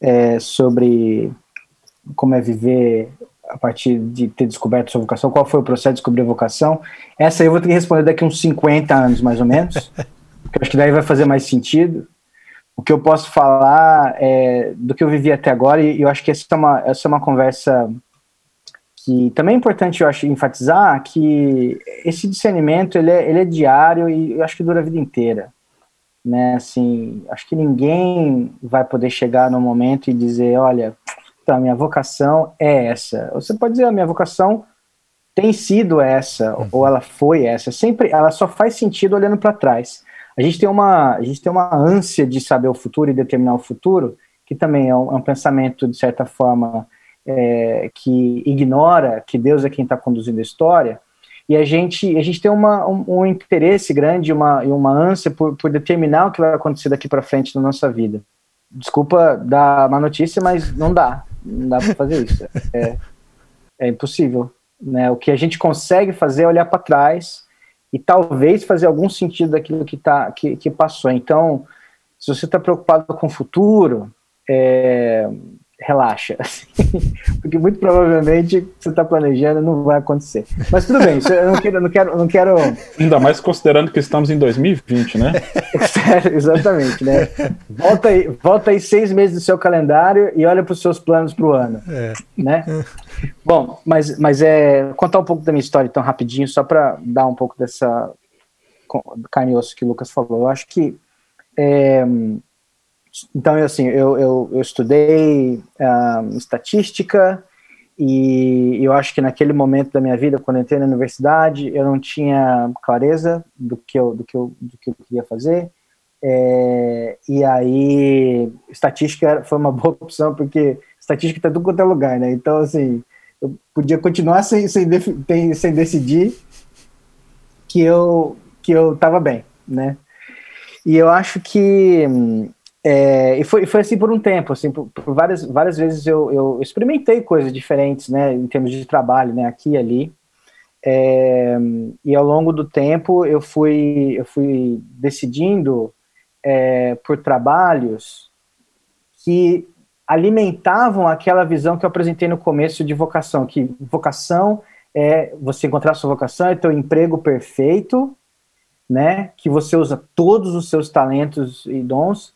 é, sobre como é viver a partir de ter descoberto sua vocação, qual foi o processo de descobrir a vocação, essa eu vou ter que responder daqui uns 50 anos, mais ou menos, porque acho que daí vai fazer mais sentido o que eu posso falar é do que eu vivi até agora, e eu acho que essa é uma, essa é uma conversa que também é importante, eu acho, enfatizar que esse discernimento, ele é, ele é diário e eu acho que dura a vida inteira, né, assim, acho que ninguém vai poder chegar no momento e dizer, olha, tá, minha vocação é essa. Você pode dizer, a minha vocação tem sido essa, uhum. ou ela foi essa, sempre, ela só faz sentido olhando para trás. A gente tem uma, a gente tem uma ânsia de saber o futuro e determinar o futuro, que também é um, é um pensamento, de certa forma, é, que ignora que Deus é quem está conduzindo a história, e a gente, a gente tem uma, um, um interesse grande uma, e uma ânsia por, por determinar o que vai acontecer daqui para frente na nossa vida. Desculpa dar uma notícia, mas não dá. Não dá para fazer isso. É, é impossível. Né? O que a gente consegue fazer é olhar para trás e talvez fazer algum sentido daquilo que, tá, que, que passou. Então, se você está preocupado com o futuro, é, relaxa, assim, porque muito provavelmente você está planejando não vai acontecer. Mas tudo bem, eu não quero, não quero, não quero. Ainda mais considerando que estamos em 2020, né? Exatamente, né? Volta aí, volta aí seis meses do seu calendário e olha para os seus planos para o ano, é. né? Bom, mas, mas é contar um pouco da minha história então rapidinho, só para dar um pouco dessa carne e osso que o Lucas falou. Eu acho que é, então, assim, eu, eu, eu estudei uh, estatística e eu acho que naquele momento da minha vida, quando eu entrei na universidade, eu não tinha clareza do que eu, do que eu, do que eu queria fazer. É, e aí, estatística foi uma boa opção, porque estatística está tudo quanto é lugar, né? Então, assim, eu podia continuar sem, sem, sem decidir que eu que eu estava bem, né? E eu acho que é, e foi, foi assim por um tempo, assim, por, por várias, várias vezes eu, eu, experimentei coisas diferentes, né, em termos de trabalho, né, aqui e ali. É, e ao longo do tempo eu fui, eu fui decidindo é, por trabalhos que alimentavam aquela visão que eu apresentei no começo de vocação, que vocação é você encontrar sua vocação, é teu emprego perfeito, né, que você usa todos os seus talentos e dons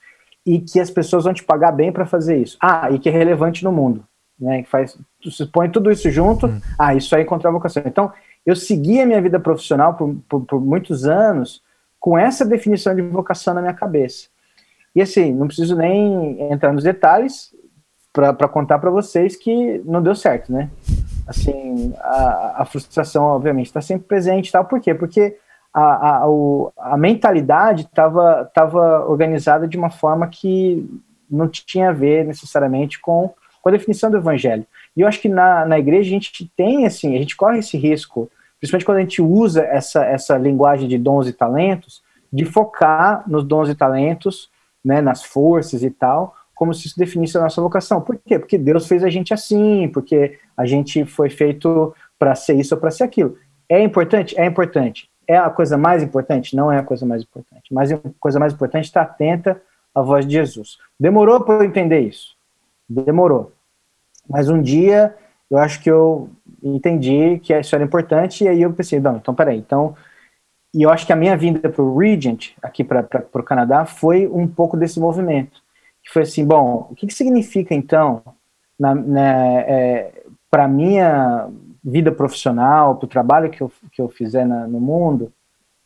e que as pessoas vão te pagar bem para fazer isso. Ah, e que é relevante no mundo, né? Que faz, você põe tudo isso junto, hum. ah, isso aí é encontrar vocação. Então, eu segui a minha vida profissional por, por, por muitos anos com essa definição de vocação na minha cabeça. E assim, não preciso nem entrar nos detalhes para contar para vocês que não deu certo, né? Assim, a, a frustração, obviamente, está sempre presente, tal. Por quê? Porque a, a, a mentalidade estava tava organizada de uma forma que não tinha a ver necessariamente com, com a definição do evangelho. E eu acho que na, na igreja a gente tem, assim, a gente corre esse risco, principalmente quando a gente usa essa, essa linguagem de dons e talentos, de focar nos dons e talentos, né, nas forças e tal, como se isso definisse a nossa vocação. Por quê? Porque Deus fez a gente assim, porque a gente foi feito para ser isso ou para ser aquilo. É importante? É importante é a coisa mais importante? Não é a coisa mais importante. Mas a coisa mais importante é estar atenta à voz de Jesus. Demorou para eu entender isso. Demorou. Mas um dia eu acho que eu entendi que isso era importante e aí eu pensei, não, então peraí, então e eu acho que a minha vinda para o Regent, aqui para o Canadá, foi um pouco desse movimento. Que foi assim, bom, o que, que significa então, na, na é, para minha vida profissional, para o trabalho que eu, que eu fizer na, no mundo, o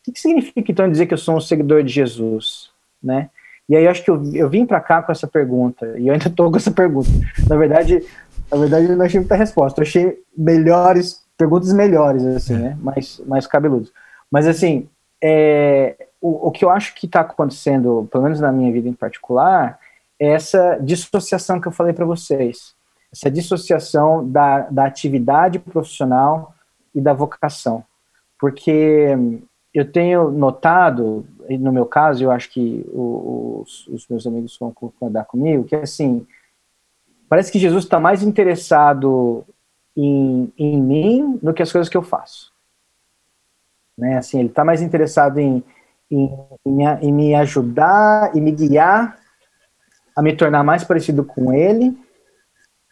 que, que, significa então dizer que eu sou um seguidor de Jesus, né? E aí eu acho que eu, eu vim para cá com essa pergunta, e eu ainda estou com essa pergunta. Na verdade, na verdade eu não achei muita resposta, eu achei melhores, perguntas melhores, assim, né? Mais, mais cabeludos. Mas assim, é, o, o que eu acho que está acontecendo, pelo menos na minha vida em particular, é essa dissociação que eu falei para vocês essa dissociação da, da atividade profissional e da vocação. Porque eu tenho notado, no meu caso, eu acho que os, os meus amigos vão concordar comigo, que assim, parece que Jesus está mais interessado em, em mim do que as coisas que eu faço. Né? Assim, ele está mais interessado em, em, em, me ajudar e me guiar a me tornar mais parecido com ele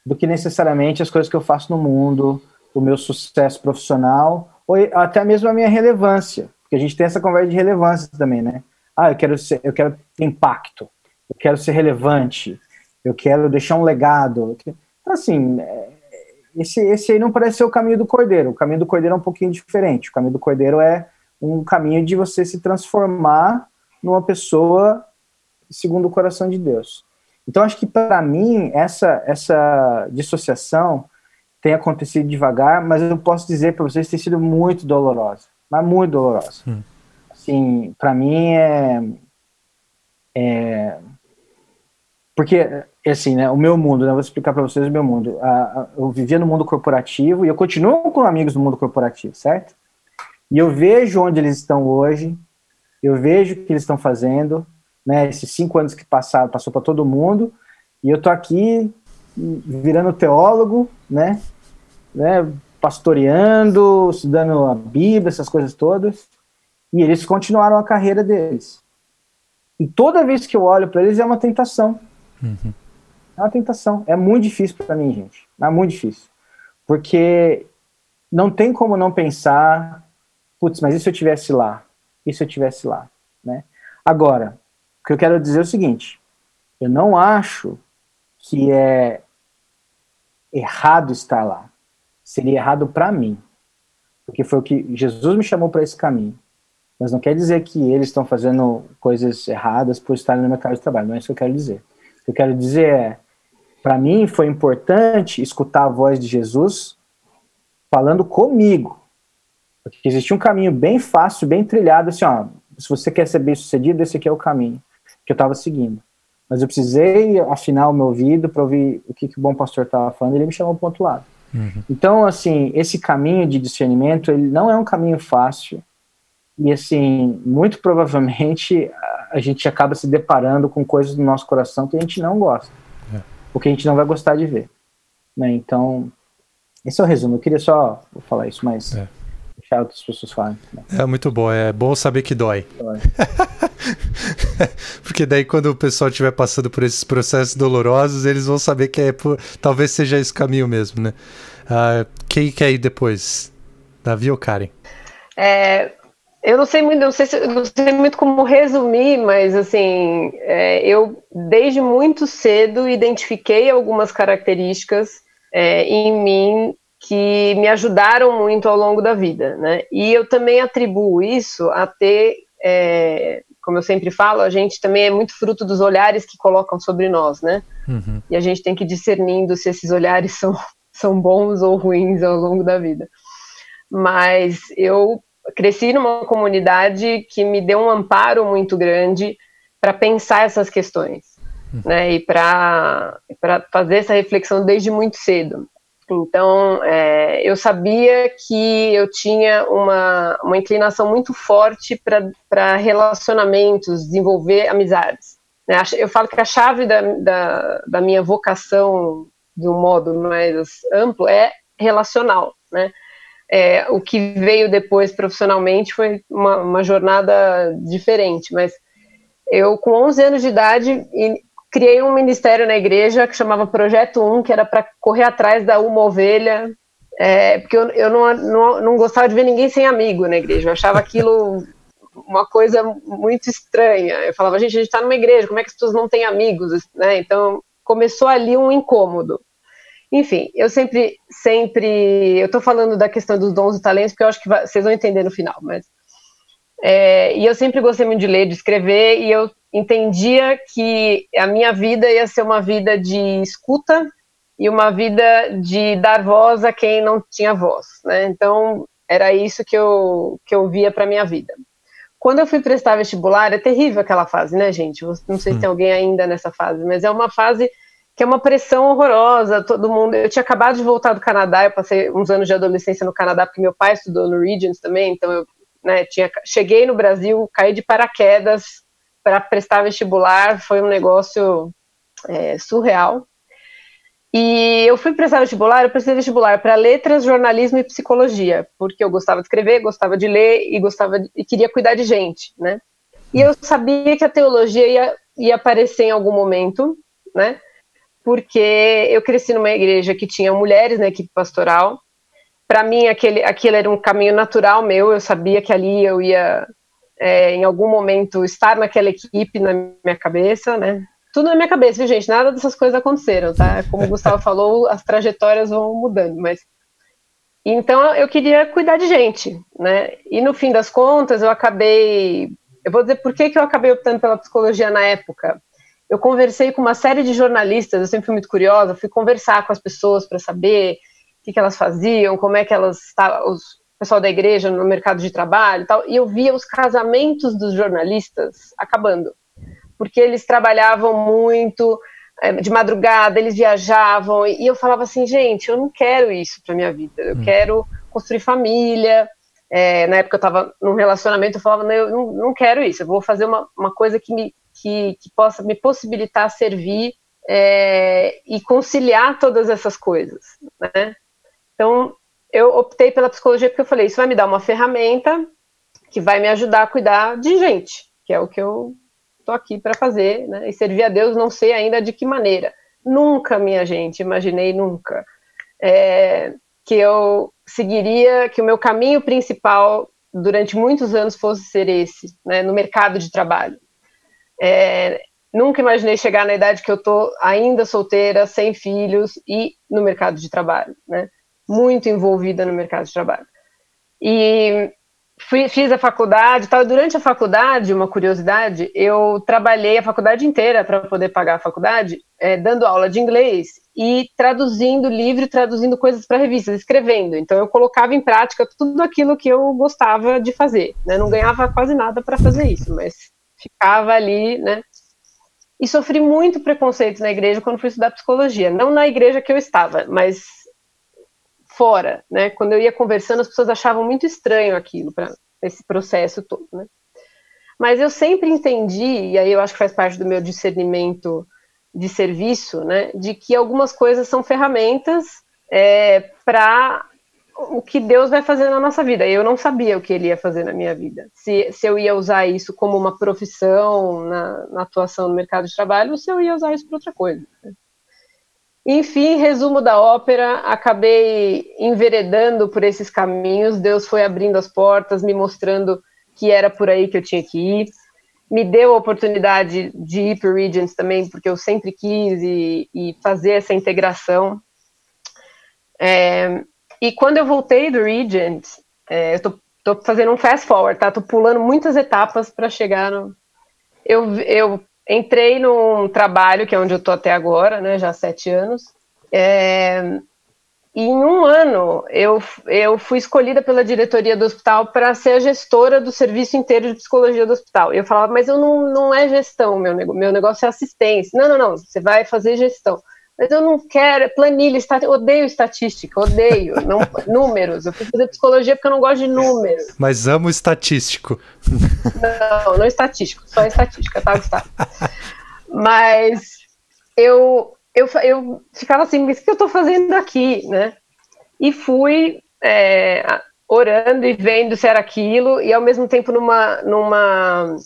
do que necessariamente as coisas que eu faço no mundo, o meu sucesso profissional, ou até mesmo a minha relevância, porque a gente tem essa conversa de relevância também, né? Ah, eu quero ser, eu quero ter impacto, eu quero ser relevante, eu quero deixar um legado. Então, assim, é, esse, esse aí não parece ser o caminho do cordeiro. O caminho do cordeiro é um pouquinho diferente. O caminho do cordeiro é um caminho de você se transformar numa pessoa segundo o coração de Deus. Então, acho que para mim, essa, essa dissociação tem acontecido devagar, mas eu posso dizer para vocês que tem sido muito dolorosa, mas muito dolorosa. Hum. Assim, para mim é, é. Porque, assim, né, o meu mundo, né, vou explicar para vocês o meu mundo. eu vivia no mundo corporativo e eu continuo com amigos do mundo corporativo, certo? E eu vejo onde eles estão hoje, eu vejo o que eles estão fazendo, né? Esses cinco anos que passaram, passou para todo mundo, e eu tô aqui virando teólogo, né? né? Pastoreando, estudando a Bíblia, essas coisas todas, e eles continuaram a carreira deles. E toda vez que eu olho para eles é uma tentação. Uhum. É uma tentação. É muito difícil para mim, gente. É muito difícil. Porque não tem como não pensar, putz, mas e se eu tivesse lá? E se eu tivesse lá? Né? Agora, o que eu quero dizer é o seguinte: eu não acho que é errado estar lá. Seria errado para mim. Porque foi o que Jesus me chamou para esse caminho. Mas não quer dizer que eles estão fazendo coisas erradas por estarem no mercado de trabalho. Não é isso que eu quero dizer. O que eu quero dizer é, para mim foi importante escutar a voz de Jesus falando comigo. Porque existia um caminho bem fácil, bem trilhado, assim, ó, se você quer ser bem sucedido, esse aqui é o caminho que eu estava seguindo. Mas eu precisei afinar o meu ouvido para ouvir o que, que o bom pastor estava falando, e ele me chamou para o outro lado. Uhum. Então, assim, esse caminho de discernimento, ele não é um caminho fácil, e assim, muito provavelmente a gente acaba se deparando com coisas do nosso coração que a gente não gosta, é. ou que a gente não vai gostar de ver. Né? Então, esse é o resumo. Eu queria só falar isso, mas é. Deixar outras pessoas falarem. Né? É muito bom, é bom saber que dói. dói. Porque daí quando o pessoal estiver passando por esses processos dolorosos, eles vão saber que é por... talvez seja esse caminho mesmo, né? Uh, quem quer ir depois? Davi ou Karen? É, eu não sei muito, não sei, não sei muito como resumir, mas assim, é, eu desde muito cedo identifiquei algumas características é, em mim que me ajudaram muito ao longo da vida, né? E eu também atribuo isso a ter é, como eu sempre falo, a gente também é muito fruto dos olhares que colocam sobre nós, né? Uhum. E a gente tem que ir discernindo se esses olhares são, são bons ou ruins ao longo da vida. Mas eu cresci numa comunidade que me deu um amparo muito grande para pensar essas questões, uhum. né? E para fazer essa reflexão desde muito cedo. Então, é, eu sabia que eu tinha uma, uma inclinação muito forte para relacionamentos, desenvolver amizades. Né? Eu falo que a chave da, da, da, minha vocação, de um modo mais amplo, é relacional. Né? É, o que veio depois profissionalmente foi uma, uma jornada diferente, mas eu, com 11 anos de idade, criei um ministério na igreja que chamava Projeto 1, que era para correr atrás da uma ovelha, é, porque eu, eu não, não, não, gostava de ver ninguém sem amigo na igreja, eu achava aquilo uma coisa muito estranha. Eu falava, gente, a gente está numa igreja, como é que as pessoas não têm amigos? Né? Então começou ali um incômodo. Enfim, eu sempre, sempre, eu estou falando da questão dos dons e talentos, porque eu acho que vai, vocês vão entender no final, mas é, e eu sempre gostei muito de ler, de escrever, e eu entendia que a minha vida ia ser uma vida de escuta e uma vida de dar voz a quem não tinha voz, né? Então era isso que eu que eu via para minha vida. Quando eu fui prestar vestibular, é terrível aquela fase, né, gente? Não sei se tem alguém ainda nessa fase, mas é uma fase que é uma pressão horrorosa. Todo mundo. Eu tinha acabado de voltar do Canadá, eu passei uns anos de adolescência no Canadá porque meu pai estudou no Regents também, então eu né, tinha, cheguei no Brasil, caí de paraquedas para prestar vestibular, foi um negócio é, surreal. E eu fui prestar vestibular, eu prestei vestibular para letras, jornalismo e psicologia, porque eu gostava de escrever, gostava de ler e gostava de, e queria cuidar de gente, né? E eu sabia que a teologia ia, ia aparecer em algum momento, né? Porque eu cresci numa igreja que tinha mulheres na equipe pastoral. Para mim, aquele, aquele era um caminho natural meu. Eu sabia que ali eu ia é, em algum momento estar naquela equipe na minha cabeça, né? Tudo na minha cabeça, viu, gente? Nada dessas coisas aconteceram, tá? Como o Gustavo falou, as trajetórias vão mudando, mas. Então eu queria cuidar de gente, né? E no fim das contas, eu acabei. Eu vou dizer por que, que eu acabei optando pela psicologia na época. Eu conversei com uma série de jornalistas, eu sempre fui muito curiosa, fui conversar com as pessoas para saber o que, que, elas faziam, como é que elas estavam, os, pessoal da igreja no mercado de trabalho e tal, e eu via os casamentos dos jornalistas acabando, porque eles trabalhavam muito é, de madrugada, eles viajavam, e eu falava assim, gente, eu não quero isso para minha vida, eu hum. quero construir família. É, na época eu estava num relacionamento, eu falava, não, eu não, não quero isso, eu vou fazer uma, uma coisa que, me, que, que possa me possibilitar servir é, e conciliar todas essas coisas, né? Então, eu optei pela psicologia porque eu falei, isso vai me dar uma ferramenta que vai me ajudar a cuidar de gente, que é o que eu estou aqui para fazer, né? E servir a Deus, não sei ainda de que maneira. Nunca, minha gente, imaginei nunca é, que eu seguiria, que o meu caminho principal durante muitos anos fosse ser esse, né, no mercado de trabalho. É, nunca imaginei chegar na idade que eu tô ainda solteira, sem filhos e no mercado de trabalho, né? Muito envolvida no mercado de trabalho. E fui, fiz a faculdade, tal. durante a faculdade, uma curiosidade, eu trabalhei a faculdade inteira para poder pagar a faculdade, é, dando aula de inglês e traduzindo livro, traduzindo coisas para revistas, escrevendo. Então eu colocava em prática tudo aquilo que eu gostava de fazer. Né? Não ganhava quase nada para fazer isso, mas ficava ali, né? E sofri muito preconceito na igreja quando fui estudar psicologia. Não na igreja que eu estava, mas fora, né? Quando eu ia conversando, as pessoas achavam muito estranho aquilo, para esse processo todo, né? Mas eu sempre entendi, e aí eu acho que faz parte do meu discernimento de serviço, né? De que algumas coisas são ferramentas é, para o que Deus vai fazer na nossa vida. Eu não sabia o que Ele ia fazer na minha vida. Se, se eu ia usar isso como uma profissão na, na atuação no mercado de trabalho, ou se eu ia usar isso para outra coisa. Né? Enfim, resumo da ópera, acabei enveredando por esses caminhos, Deus foi abrindo as portas, me mostrando que era por aí que eu tinha que ir. Me deu a oportunidade de ir para o Regents também, porque eu sempre quis e, e fazer essa integração. É, e quando eu voltei do Regent, é, eu tô, tô, fazendo um fast forward, tá? Tô pulando muitas etapas para chegar no. Eu, eu entrei num trabalho que é onde eu estou até agora, né, já há sete anos. É, e em um ano eu, eu fui escolhida pela diretoria do hospital para ser a gestora do serviço inteiro de psicologia do hospital. Eu falava, mas eu não, não é gestão, meu, meu negócio é assistência. Não, não, não, você vai fazer gestão mas eu não quero, é planilha, estat... odeio estatística, odeio não, números. Eu fui fazer psicologia porque eu não gosto de números. Mas amo estatístico. Não, não estatístico, só estatística, tá, Gustavo? Mas eu, eu, eu ficava assim, mas o que eu estou fazendo aqui, né? E fui é, orando e vendo se era aquilo, e ao mesmo tempo numa, numa,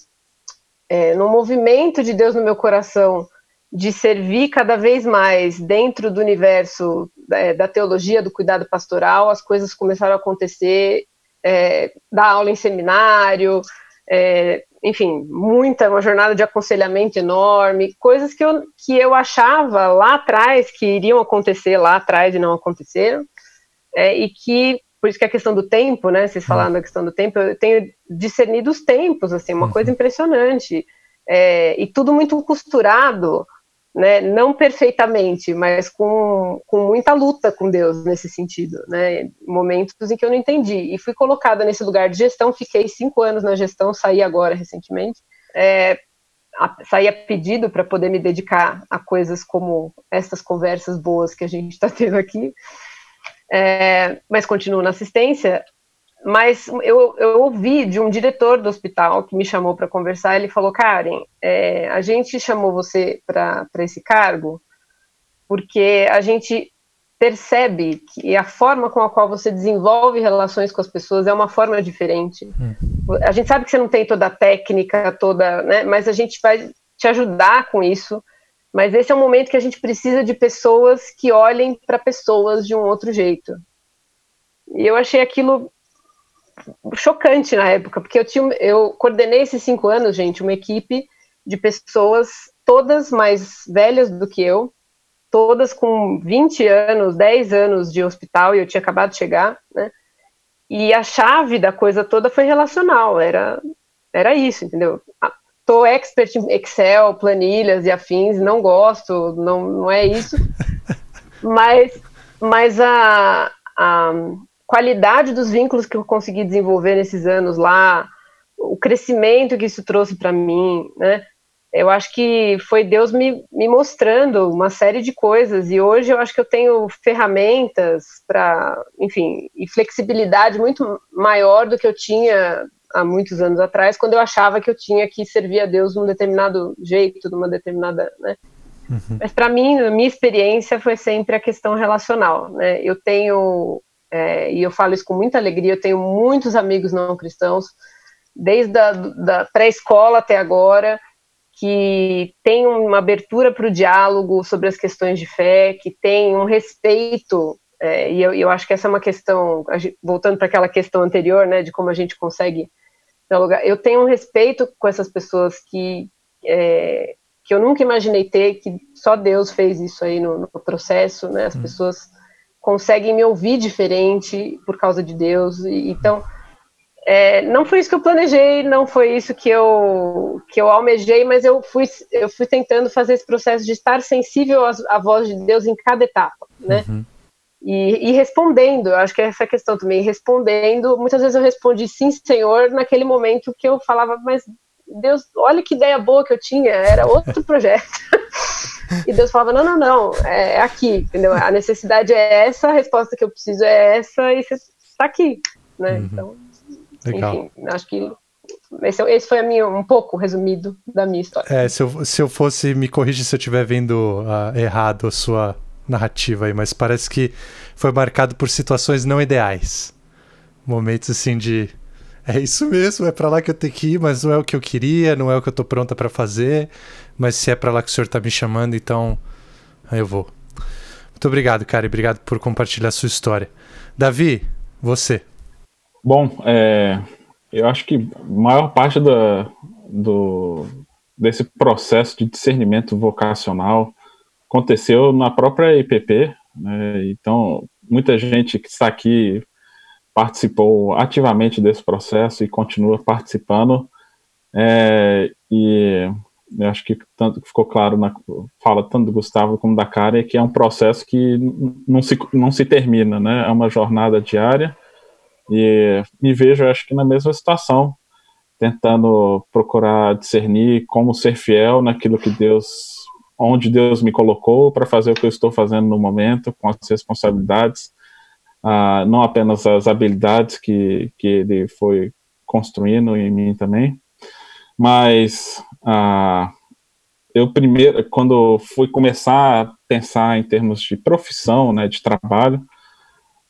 é, num movimento de Deus no meu coração, de servir cada vez mais dentro do universo é, da teologia do cuidado pastoral, as coisas começaram a acontecer, é, dar aula em seminário, é, enfim, muita, uma jornada de aconselhamento enorme, coisas que eu, que eu achava lá atrás que iriam acontecer lá atrás e não aconteceram, é, e que, por isso que a questão do tempo, né, vocês falaram da questão do tempo, eu tenho discernido os tempos, assim, uma coisa impressionante, é, e tudo muito costurado né, não perfeitamente, mas com, com muita luta com Deus nesse sentido, né, momentos em que eu não entendi, e fui colocada nesse lugar de gestão, fiquei cinco anos na gestão, saí agora recentemente, é, a, saí a pedido para poder me dedicar a coisas como essas conversas boas que a gente está tendo aqui, é, mas continuo na assistência, mas eu, eu ouvi de um diretor do hospital que me chamou para conversar, ele falou, Karen, é, a gente chamou você para esse cargo porque a gente percebe que a forma com a qual você desenvolve relações com as pessoas é uma forma diferente. Hum. A gente sabe que você não tem toda a técnica, toda, né, mas a gente vai te ajudar com isso. Mas esse é um momento que a gente precisa de pessoas que olhem para pessoas de um outro jeito. E eu achei aquilo chocante na época, porque eu tinha, eu coordenei esses cinco anos, gente, uma equipe de pessoas todas mais velhas do que eu, todas com 20 anos, 10 anos de hospital, e eu tinha acabado de chegar, né? E a chave da coisa toda foi relacional, era, era isso, entendeu? Ah, tô expert em Excel, planilhas e afins, não gosto, não, não é isso, mas, mas a, a, qualidade dos vínculos que eu consegui desenvolver nesses anos lá, o crescimento que isso trouxe para mim, né? Eu acho que foi Deus me, me mostrando uma série de coisas e hoje eu acho que eu tenho ferramentas para, enfim, e flexibilidade muito maior do que eu tinha há muitos anos atrás, quando eu achava que eu tinha que servir a Deus de um determinado jeito, de uma determinada, né? Uhum. Mas para mim, a minha experiência foi sempre a questão relacional, né? Eu tenho é, e eu falo isso com muita alegria. Eu tenho muitos amigos não cristãos, desde a da pré-escola até agora, que tem uma abertura para o diálogo sobre as questões de fé, que tem um respeito, é, e eu, eu, acho que essa é uma questão, voltando para aquela questão anterior, né, de como a gente consegue dialogar, eu tenho um respeito com essas pessoas que, é, que eu nunca imaginei ter, que só Deus fez isso aí no, no processo, né, as hum. pessoas conseguem me ouvir diferente por causa de Deus, então é, não foi isso que eu planejei, não foi isso que eu, que eu almejei, mas eu fui, eu fui tentando fazer esse processo de estar sensível à, voz de Deus em cada etapa, né? Uhum. E, e, respondendo, eu acho que é essa questão também, respondendo, muitas vezes eu respondi sim, senhor, naquele momento que eu falava, mas Deus, olha que ideia boa que eu tinha, era outro projeto. e Deus falava, não, não, não, é aqui, entendeu? A necessidade é essa, a resposta que eu preciso é essa, e você está aqui, né? Uhum. Então, Legal. Enfim, acho que esse, esse foi a minha, um pouco resumido da minha história. É, se eu, se eu fosse, me corrija se eu estiver vendo uh, errado a sua narrativa aí, mas parece que foi marcado por situações não ideais. Momentos assim de. É isso mesmo, é para lá que eu tenho que ir, mas não é o que eu queria, não é o que eu tô pronta para fazer, mas se é para lá que o senhor tá me chamando, então eu vou. Muito obrigado, cara, e obrigado por compartilhar a sua história. Davi, você. Bom, é, eu acho que a maior parte da, do, desse processo de discernimento vocacional aconteceu na própria IPP. Né? Então, muita gente que está aqui participou ativamente desse processo e continua participando. É, e acho que tanto ficou claro na fala tanto do Gustavo como da Karen que é um processo que não se, não se termina, né? É uma jornada diária e me vejo, acho que, na mesma situação, tentando procurar discernir como ser fiel naquilo que Deus, onde Deus me colocou para fazer o que eu estou fazendo no momento, com as responsabilidades, ah, não apenas as habilidades que, que Ele foi construindo em mim também, mas ah, eu primeiro, quando fui começar a pensar em termos de profissão, né, de trabalho,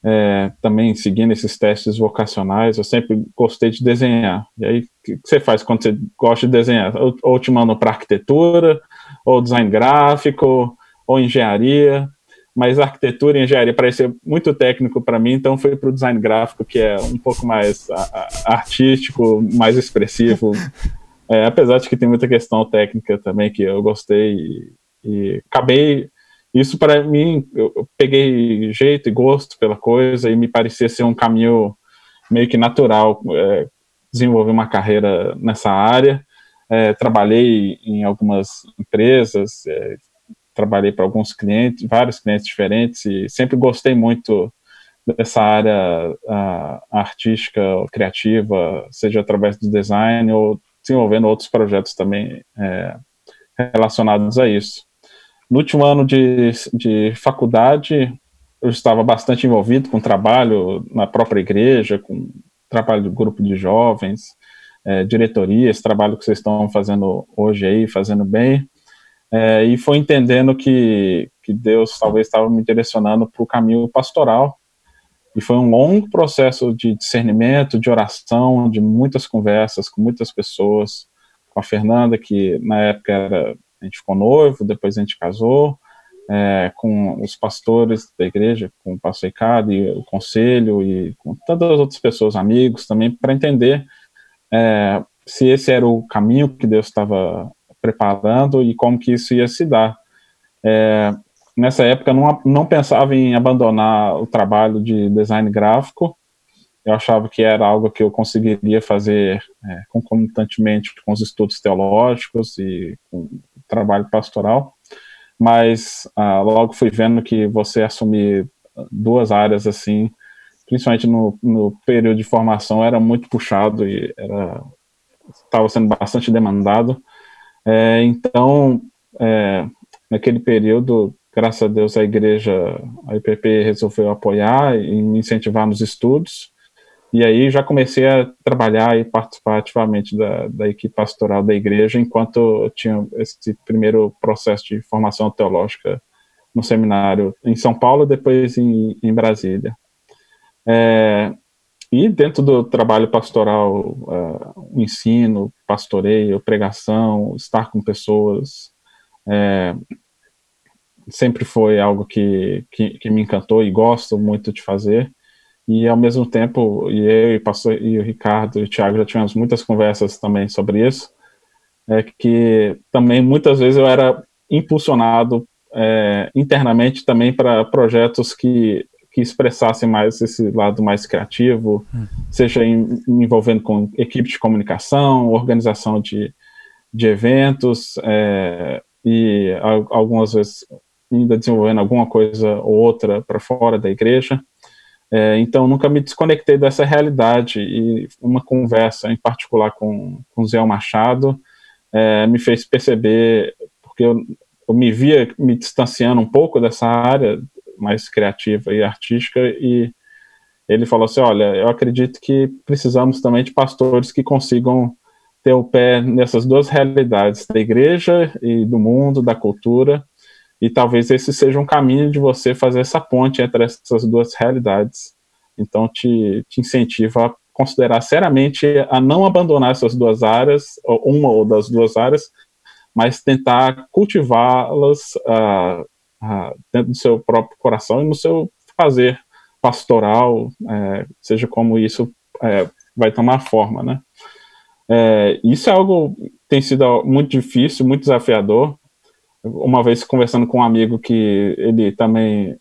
é, também seguindo esses testes vocacionais, eu sempre gostei de desenhar. E aí, o que você faz quando você gosta de desenhar? Ou, ou te para arquitetura, ou design gráfico, ou engenharia. Mas arquitetura e engenharia parecia muito técnico para mim, então fui para o design gráfico, que é um pouco mais a, a, artístico, mais expressivo. É, apesar de que tem muita questão técnica também que eu gostei e, e acabei isso para mim, eu peguei jeito e gosto pela coisa e me parecia ser um caminho meio que natural é, desenvolver uma carreira nessa área. É, trabalhei em algumas empresas, é, trabalhei para alguns clientes, vários clientes diferentes e sempre gostei muito dessa área a, artística, criativa, seja através do design ou desenvolvendo outros projetos também é, relacionados a isso. No último ano de, de faculdade, eu estava bastante envolvido com trabalho na própria igreja, com trabalho do grupo de jovens, é, diretoria, esse trabalho que vocês estão fazendo hoje aí, fazendo bem, é, e foi entendendo que, que Deus talvez estava me direcionando para o caminho pastoral, e foi um longo processo de discernimento, de oração, de muitas conversas com muitas pessoas, com a Fernanda, que na época era a gente ficou noivo, depois a gente casou, é, com os pastores da igreja, com o pastor Ricardo e o conselho e com tantas outras pessoas, amigos também, para entender é, se esse era o caminho que Deus estava preparando e como que isso ia se dar. É, nessa época não, não pensava em abandonar o trabalho de design gráfico, eu achava que era algo que eu conseguiria fazer é, concomitantemente com os estudos teológicos e com trabalho pastoral, mas ah, logo fui vendo que você assumir duas áreas assim, principalmente no, no período de formação, era muito puxado e era estava sendo bastante demandado. É, então, é, naquele período, graças a Deus, a igreja, a IPP resolveu apoiar e me incentivar nos estudos. E aí já comecei a trabalhar e participar ativamente da, da equipe pastoral da igreja, enquanto tinha esse primeiro processo de formação teológica no seminário em São Paulo, depois em, em Brasília. É, e dentro do trabalho pastoral, uh, o ensino, pastoreio, pregação, estar com pessoas, é, sempre foi algo que, que, que, me encantou e gosto muito de fazer. E ao mesmo tempo, e eu e, pastor, e o Ricardo e o Thiago já tivemos muitas conversas também sobre isso, é que também muitas vezes eu era impulsionado é, internamente também para projetos que, que expressassem mais esse lado mais criativo, hum. seja em, envolvendo com equipe de comunicação, organização de, de eventos, é, e algumas vezes ainda desenvolvendo alguma coisa ou outra para fora da igreja. É, então, nunca me desconectei dessa realidade e uma conversa em particular com, com Zé Machado é, me fez perceber, porque eu, eu me via me distanciando um pouco dessa área mais criativa e artística e ele falou assim, olha, eu acredito que precisamos também de pastores que consigam ter o pé nessas duas realidades, da igreja e do mundo, da cultura, e talvez esse seja um caminho de você fazer essa ponte entre essas duas realidades. Então, te, te incentivo a considerar seriamente a não abandonar essas duas áreas, ou uma ou das duas áreas, mas tentar cultivá-las uh, uh, dentro do seu próprio coração e no seu fazer pastoral, é, seja como isso é, vai tomar forma, né? É, isso é algo que tem sido muito difícil, muito desafiador, uma vez conversando com um amigo que ele também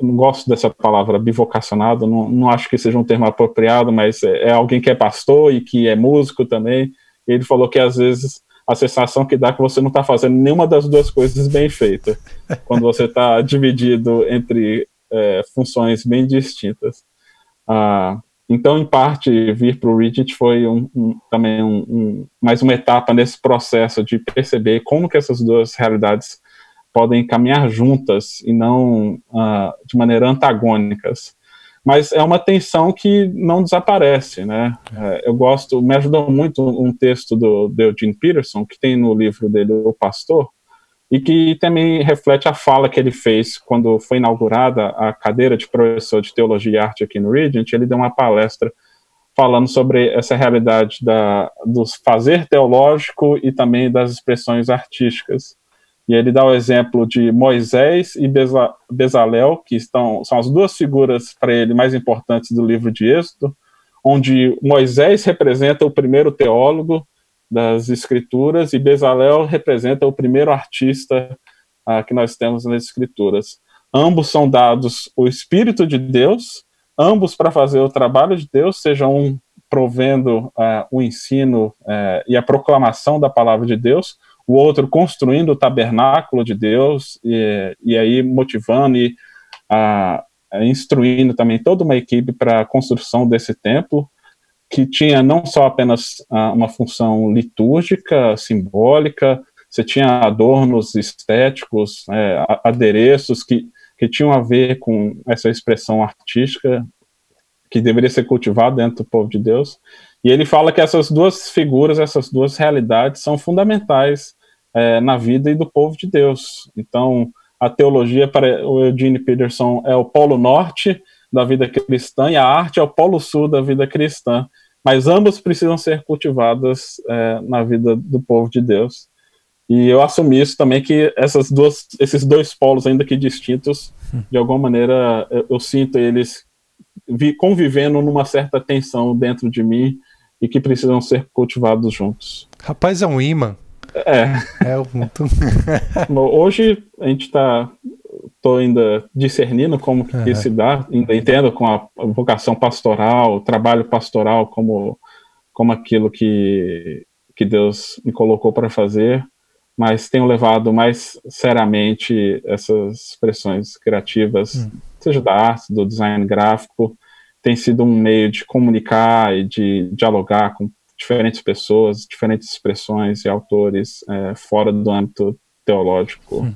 não gosto dessa palavra bivocacionado, não, não acho que seja um termo apropriado, mas é, é, alguém que é pastor e que é músico também. Ele falou que às vezes a sensação que dá é que você não está fazendo nenhuma das duas coisas bem feita, quando você está dividido entre é, funções bem distintas. Ah, então, em parte, vir para o Reddit foi um, um, também um, mais uma etapa nesse processo de perceber como que essas duas realidades podem caminhar juntas e não uh, de maneira antagônicas. Mas é uma tensão que não desaparece, né? É, eu gosto, me ajudou muito um texto do, do Eugene Peterson, que tem no livro dele, O Pastor, e que também reflete a fala que ele fez quando foi inaugurada a cadeira de professor de teologia e arte aqui no Regent. Ele deu uma palestra falando sobre essa realidade da, do fazer teológico e também das expressões artísticas. E ele dá o exemplo de Moisés e Bezalel, que estão, são as duas figuras para ele mais importantes do livro de Êxodo, onde Moisés representa o primeiro teólogo das escrituras e Bezalel representa o primeiro artista uh, que nós temos nas escrituras. Ambos são dados o Espírito de Deus, ambos para fazer o trabalho de Deus, seja um provendo uh, o ensino uh, e a proclamação da palavra de Deus, o outro construindo o tabernáculo de Deus e, e aí motivando e uh, instruindo também toda uma equipe para a construção desse templo que tinha não só apenas uh, uma função litúrgica, simbólica, você tinha adornos estéticos, é, adereços que, que tinham a ver com essa expressão artística que deveria ser cultivada dentro do povo de Deus. E ele fala que essas duas figuras, essas duas realidades são fundamentais é, na vida e do povo de Deus. Então, a teologia para o Eugene Peterson é o polo norte da vida cristã e a arte é o polo sul da vida cristã. Mas ambas precisam ser cultivadas é, na vida do povo de Deus. E eu assumi isso também que essas duas, esses dois polos, ainda que distintos, de alguma maneira eu, eu sinto eles vi, convivendo numa certa tensão dentro de mim e que precisam ser cultivados juntos. Rapaz, é um imã. É. É muito. Hoje a gente está estou ainda discernindo como que uhum. se dá, ainda entendo com a vocação pastoral, o trabalho pastoral como, como aquilo que, que Deus me colocou para fazer, mas tenho levado mais seriamente essas expressões criativas, uhum. seja da arte, do design gráfico, tem sido um meio de comunicar e de dialogar com diferentes pessoas, diferentes expressões e autores é, fora do âmbito teológico. Uhum.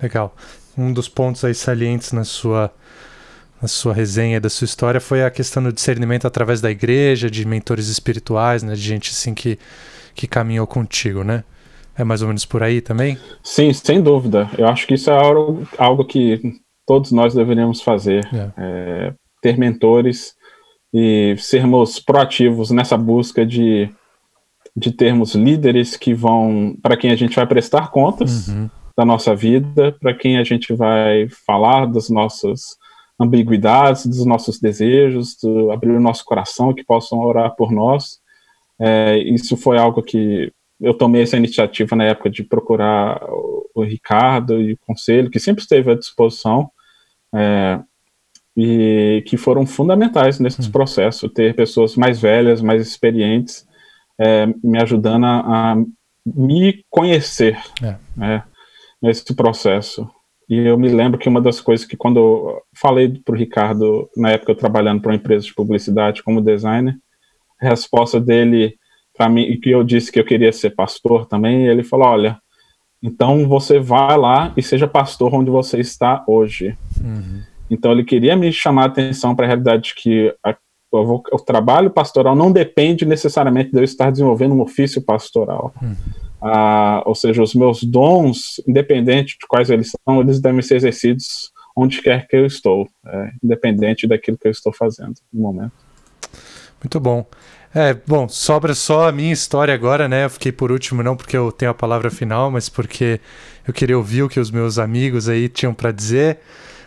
Legal. Um dos pontos aí salientes na sua, na sua resenha da sua história foi a questão do discernimento através da igreja, de mentores espirituais, né, de gente assim que, que caminhou contigo, né? É mais ou menos por aí também? Sim, sem dúvida. Eu acho que isso é algo, algo que todos nós deveríamos fazer. É. É, ter mentores e sermos proativos nessa busca de, de termos líderes que vão, para quem a gente vai prestar contas uhum. da nossa vida, para quem a gente vai falar das nossas ambiguidades, dos nossos desejos, do, abrir o nosso coração, que possam orar por nós. É, isso foi algo que eu tomei essa iniciativa na época de procurar o, o Ricardo e o conselho, que sempre esteve à disposição, é, e que foram fundamentais nesse hum. processo, ter pessoas mais velhas, mais experientes, é, me ajudando a, a me conhecer é. né, nesse processo. E eu me lembro que uma das coisas que quando eu falei para o Ricardo, na época eu trabalhando para uma empresa de publicidade como designer, a resposta dele para mim, e que eu disse que eu queria ser pastor também, ele falou, olha, então você vai lá e seja pastor onde você está hoje. Uhum. Então ele queria me chamar a atenção para a realidade de que a, o, o, trabalho pastoral não depende necessariamente de eu estar desenvolvendo um ofício pastoral. Uhum. Ah, ou seja, os meus dons, independente de quais eles são, eles devem ser exercidos onde quer que eu estou, é, independente daquilo que eu estou fazendo no momento. Muito bom. É, bom, sobra só a minha história agora, né? Eu fiquei por último não porque eu tenho a palavra final, mas porque eu queria ouvir o que os meus amigos aí tinham para dizer,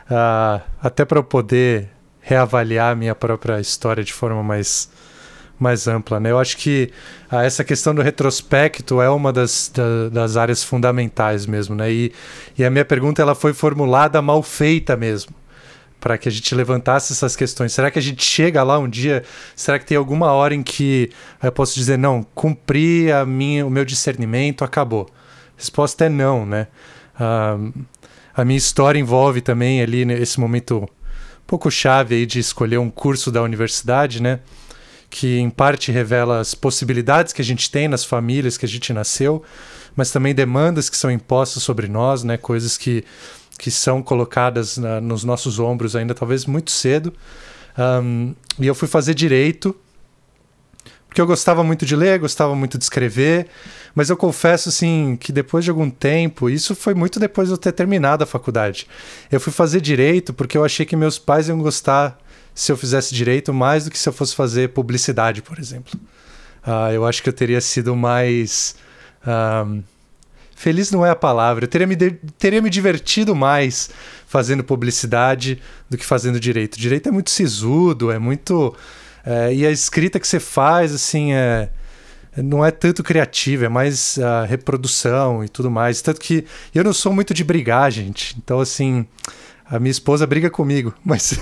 uh, até para eu poder reavaliar a minha própria história de forma mais mais ampla, né? Eu acho que ah, essa questão do retrospecto é uma das, da, das áreas fundamentais mesmo, né? E, e a minha pergunta ela foi formulada mal feita mesmo, para que a gente levantasse essas questões. Será que a gente chega lá um dia? Será que tem alguma hora em que eu posso dizer não, cumpri a minha, o meu discernimento, acabou? A resposta é não, né? Ah, a minha história envolve também ali nesse momento um pouco chave aí de escolher um curso da universidade, né? que em parte revela as possibilidades que a gente tem nas famílias que a gente nasceu, mas também demandas que são impostas sobre nós, né? Coisas que, que são colocadas na, nos nossos ombros ainda talvez muito cedo. Um, e eu fui fazer direito porque eu gostava muito de ler, gostava muito de escrever, mas eu confesso assim que depois de algum tempo, isso foi muito depois de eu ter terminado a faculdade. Eu fui fazer direito porque eu achei que meus pais iam gostar se eu fizesse direito mais do que se eu fosse fazer publicidade, por exemplo. Uh, eu acho que eu teria sido mais. Feliz não é a palavra. Eu teria me, teria me divertido mais fazendo publicidade do que fazendo direito. Direito é muito sisudo, é muito. É, e a escrita que você faz, assim, é, não é tanto criativa, é mais a reprodução e tudo mais. Tanto que eu não sou muito de brigar, gente. Então, assim. A minha esposa briga comigo, mas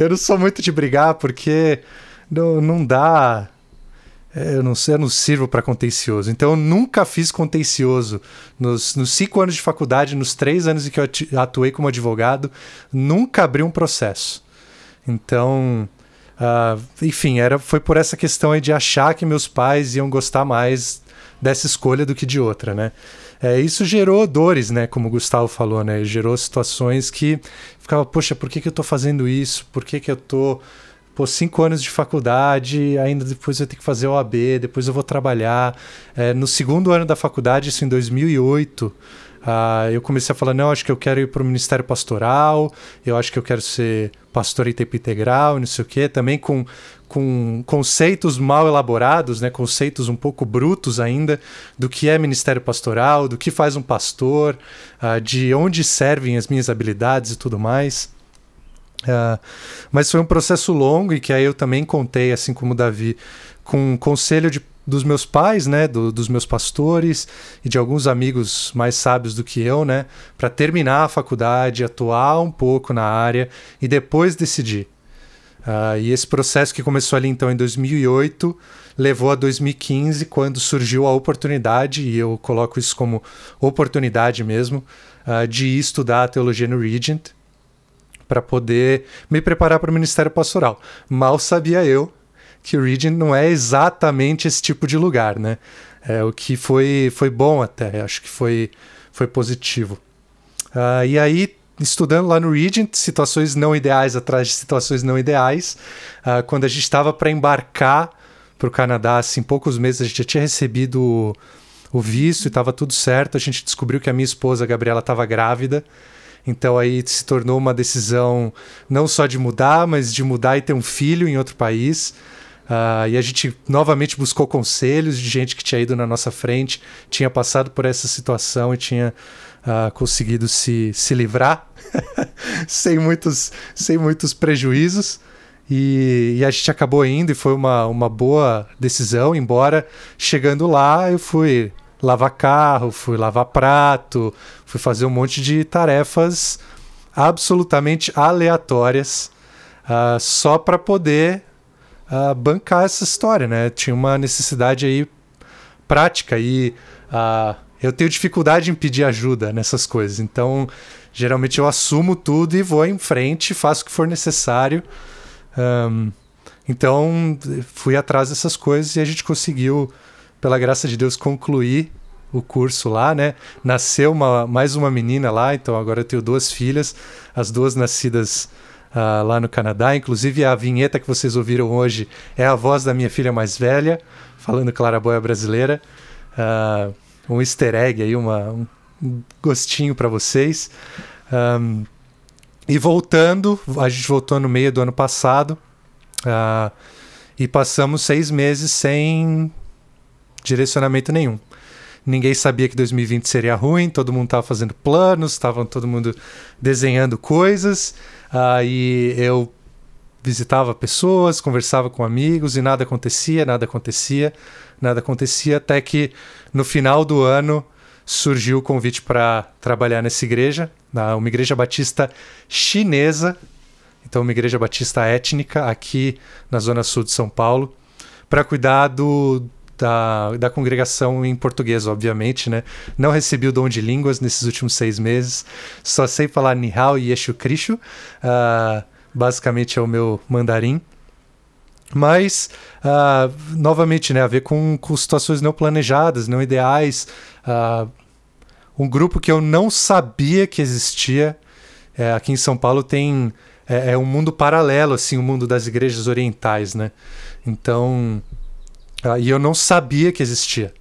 eu não sou muito de brigar porque não, não dá. É, eu não eu não sirvo para contencioso. Então eu nunca fiz contencioso. Nos, nos cinco anos de faculdade, nos três anos em que eu atuei como advogado, nunca abri um processo. Então, uh, enfim, era, foi por essa questão aí de achar que meus pais iam gostar mais dessa escolha do que de outra, né? É, isso gerou dores, né? Como o Gustavo falou, né? Gerou situações que ficava, poxa, por que, que eu tô fazendo isso? Por que, que eu tô pô, cinco anos de faculdade, ainda depois eu tenho que fazer OAB, depois eu vou trabalhar. É, no segundo ano da faculdade, isso em 2008, Uh, eu comecei a falar, não, acho que eu quero ir para o Ministério Pastoral, eu acho que eu quero ser pastor em tempo integral, não sei o quê, também com, com conceitos mal elaborados, né, conceitos um pouco brutos ainda do que é ministério pastoral, do que faz um pastor, uh, de onde servem as minhas habilidades e tudo mais. Uh, mas foi um processo longo e que aí eu também contei, assim como o Davi, com um conselho de dos meus pais, né, do, dos meus pastores e de alguns amigos mais sábios do que eu, né, para terminar a faculdade, atuar um pouco na área e depois decidir. Uh, e esse processo que começou ali então em 2008 levou a 2015, quando surgiu a oportunidade, e eu coloco isso como oportunidade mesmo, uh, de estudar teologia no Regent para poder me preparar para o ministério pastoral. Mal sabia eu que o Regent não é exatamente esse tipo de lugar, né? É, o que foi, foi bom até, acho que foi, foi positivo. Uh, e aí, estudando lá no Regent, situações não ideais atrás de situações não ideais, uh, quando a gente estava para embarcar para o Canadá, assim, poucos meses a gente já tinha recebido o, o visto e estava tudo certo, a gente descobriu que a minha esposa, a Gabriela, estava grávida. Então aí se tornou uma decisão não só de mudar, mas de mudar e ter um filho em outro país. Uh, e a gente novamente buscou conselhos de gente que tinha ido na nossa frente, tinha passado por essa situação e tinha uh, conseguido se, se livrar sem, muitos, sem muitos prejuízos. E, e, a gente acabou indo e foi uma, uma boa decisão, embora chegando lá eu fui lavar carro, fui lavar prato, fui fazer um monte de tarefas absolutamente aleatórias uh, só para poder uh, bancar essa história, né? Tinha uma necessidade aí prática e uh, eu tenho dificuldade em pedir ajuda nessas coisas. Então, geralmente eu assumo tudo e vou em frente, faço o que for necessário. Um, então, fui atrás dessas coisas e a gente conseguiu, pela graça de Deus, concluir o curso lá, né? Nasceu uma, mais uma menina lá, então agora eu tenho duas filhas, as duas nascidas uh, lá no Canadá. Inclusive, a vinheta que vocês ouviram hoje é a voz da minha filha mais velha, falando Claraboia brasileira. Uh, um easter egg aí, uma, um gostinho para vocês. Um, e voltando, a gente voltou no meio do ano passado uh, e passamos seis meses sem direcionamento nenhum. Ninguém sabia que 2020 seria ruim, todo mundo estava fazendo planos, estava todo mundo desenhando coisas. Aí eu visitava pessoas, conversava com amigos e nada acontecia, nada acontecia, nada acontecia, até que no final do ano surgiu o convite para trabalhar nessa igreja, uma igreja batista chinesa, então uma igreja batista étnica aqui na zona sul de São Paulo, para cuidar do, da, da congregação em português, obviamente, né? Não recebi o dom de línguas nesses últimos seis meses, só sei falar Nihao e Yeshu Krishu, uh, basicamente é o meu mandarim. Mas, uh, novamente, né, a ver com, com situações não planejadas, não ideais. Uh, um grupo que eu não sabia que existia. É, aqui em São Paulo tem é, é, um mundo paralelo, assim, o mundo das igrejas orientais, né? Então, ah, e eu não sabia que existia.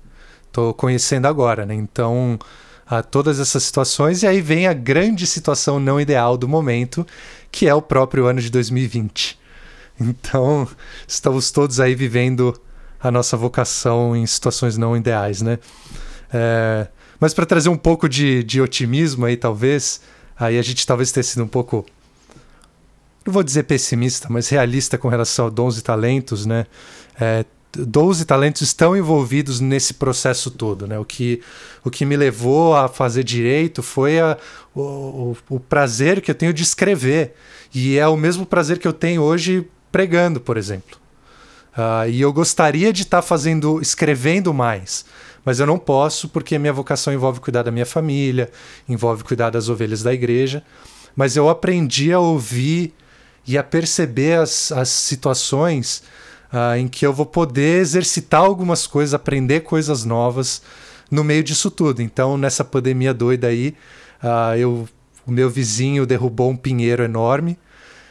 Estou conhecendo agora, né? Então, ah, todas essas situações. E aí vem a grande situação não ideal do momento, que é o próprio ano de 2020. Então, estamos todos aí vivendo a nossa vocação em situações não ideais, né? É, mas para trazer um pouco de, de otimismo aí, talvez, aí a gente talvez tenha sido um pouco não vou dizer pessimista, mas realista com relação a dons e talentos, né? É, 12 talentos estão envolvidos nesse processo todo, né? O que, o que me levou a fazer direito foi a, o, o, prazer que eu tenho de escrever. E é o mesmo prazer que eu tenho hoje pregando, por exemplo. Uh, e eu gostaria de estar tá fazendo, escrevendo mais, mas eu não posso porque minha vocação envolve cuidar da minha família, envolve cuidar das ovelhas da igreja. Mas eu aprendi a ouvir e a perceber as, as situações uh, em que eu vou poder exercitar algumas coisas, aprender coisas novas no meio disso tudo. Então, nessa pandemia doida aí, uh, eu, o meu vizinho derrubou um pinheiro enorme.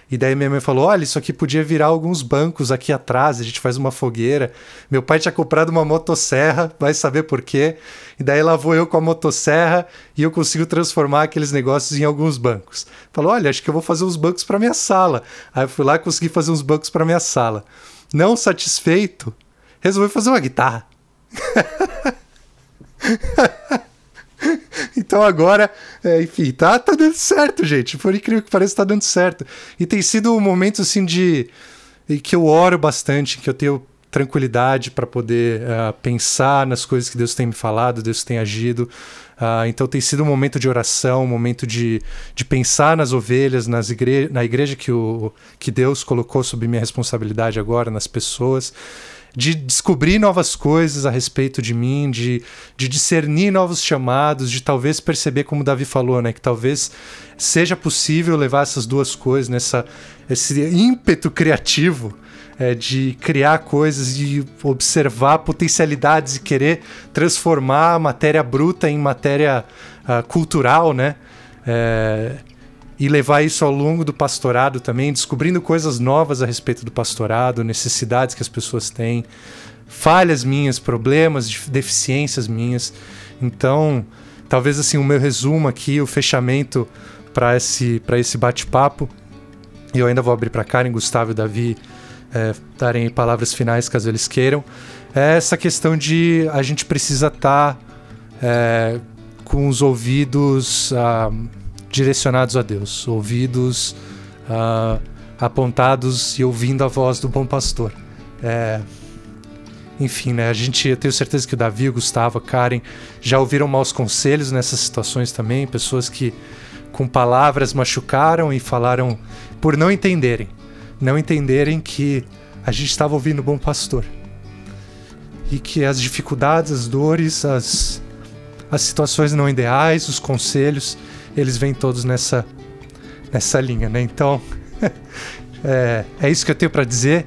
E daí minha mãe falou: olha, isso aqui podia virar alguns bancos aqui atrás, a gente faz uma fogueira. Meu pai tinha comprado uma motosserra, vai saber por quê. E daí lá vou eu com a motosserra e eu consigo transformar aqueles negócios em alguns bancos. Falou: olha, acho que eu vou fazer uns bancos para minha sala. Aí eu fui lá e consegui fazer uns bancos para minha sala não satisfeito, resolveu fazer uma guitarra. então agora, é, enfim, tá, tá dando certo, gente. Por incrível que pareça, tá dando certo. E tem sido um momento assim de. que eu oro bastante, que eu tenho tranquilidade para poder uh, pensar nas coisas que Deus tem me falado, Deus tem agido. Uh, então tem sido um momento de oração, um momento de, de pensar nas ovelhas, nas igre na igreja que, o, que Deus colocou sob minha responsabilidade agora, nas pessoas de descobrir novas coisas a respeito de mim, de, de discernir novos chamados, de talvez perceber, como o Davi falou, né, que talvez seja possível levar essas duas coisas nessa esse ímpeto criativo é, de criar coisas, de observar potencialidades e querer transformar a matéria bruta em matéria uh, cultural, né? É, e levar isso ao longo do pastorado também, descobrindo coisas novas a respeito do pastorado, necessidades que as pessoas têm, falhas minhas, problemas, deficiências minhas. Então, talvez assim o meu resumo aqui, o fechamento para esse, esse bate-papo. E eu ainda vou abrir para Karen, Gustavo e Davi é, darem palavras finais caso eles queiram. É essa questão de a gente precisa estar tá, é, com os ouvidos ah, direcionados a Deus, ouvidos ah, apontados e ouvindo a voz do bom pastor. É, enfim, né? A gente, eu tenho certeza que o Davi, o Gustavo, a Karen já ouviram maus conselhos nessas situações também, pessoas que com palavras machucaram e falaram por não entenderem, não entenderem que a gente estava ouvindo o bom pastor. E que as dificuldades, as dores, as, as situações não ideais, os conselhos, eles vêm todos nessa, nessa linha, né? Então, é, é isso que eu tenho para dizer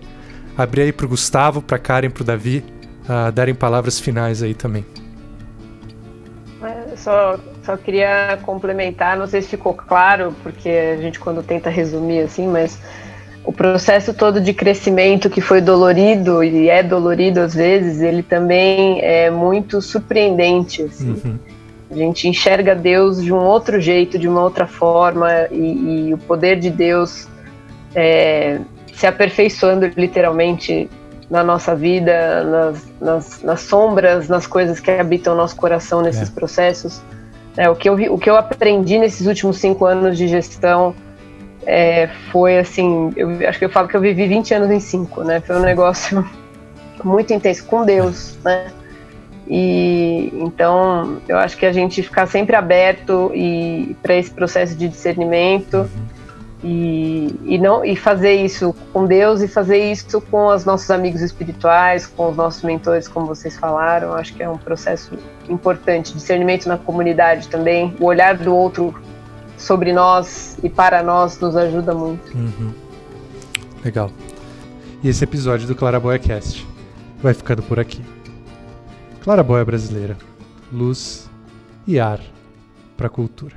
abrir aí pro Gustavo, pra Karen, pro Davi, uh, darem palavras finais aí também. É, só, só queria complementar, não sei se ficou claro, porque a gente quando tenta resumir assim, mas o processo todo de crescimento que foi dolorido e é dolorido às vezes, ele também é muito surpreendente. Assim. Uhum. A gente enxerga Deus de um outro jeito, de uma outra forma, e, e o poder de Deus é, se aperfeiçoando literalmente na nossa vida, nas, nas, nas, sombras, nas coisas que habitam o nosso coração nesses é. processos. É, o, que eu, o que eu aprendi nesses últimos cinco anos de gestão é, foi assim, eu acho que eu falo que eu vivi 20 anos em cinco, né? Foi um negócio muito intenso com Deus, né? E então eu acho que a gente ficar sempre aberto e para esse processo de discernimento. E, e, não, e fazer isso com Deus e fazer isso com os nossos amigos espirituais, com os nossos mentores, como vocês falaram. Acho que é um processo importante. Discernimento na comunidade também. O olhar do outro sobre nós e para nós nos ajuda muito. Uhum. Legal. E esse episódio do Claraboia Cast vai ficando por aqui. Claraboia brasileira. Luz e ar para a cultura.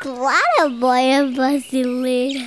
Claro, boia brasileira.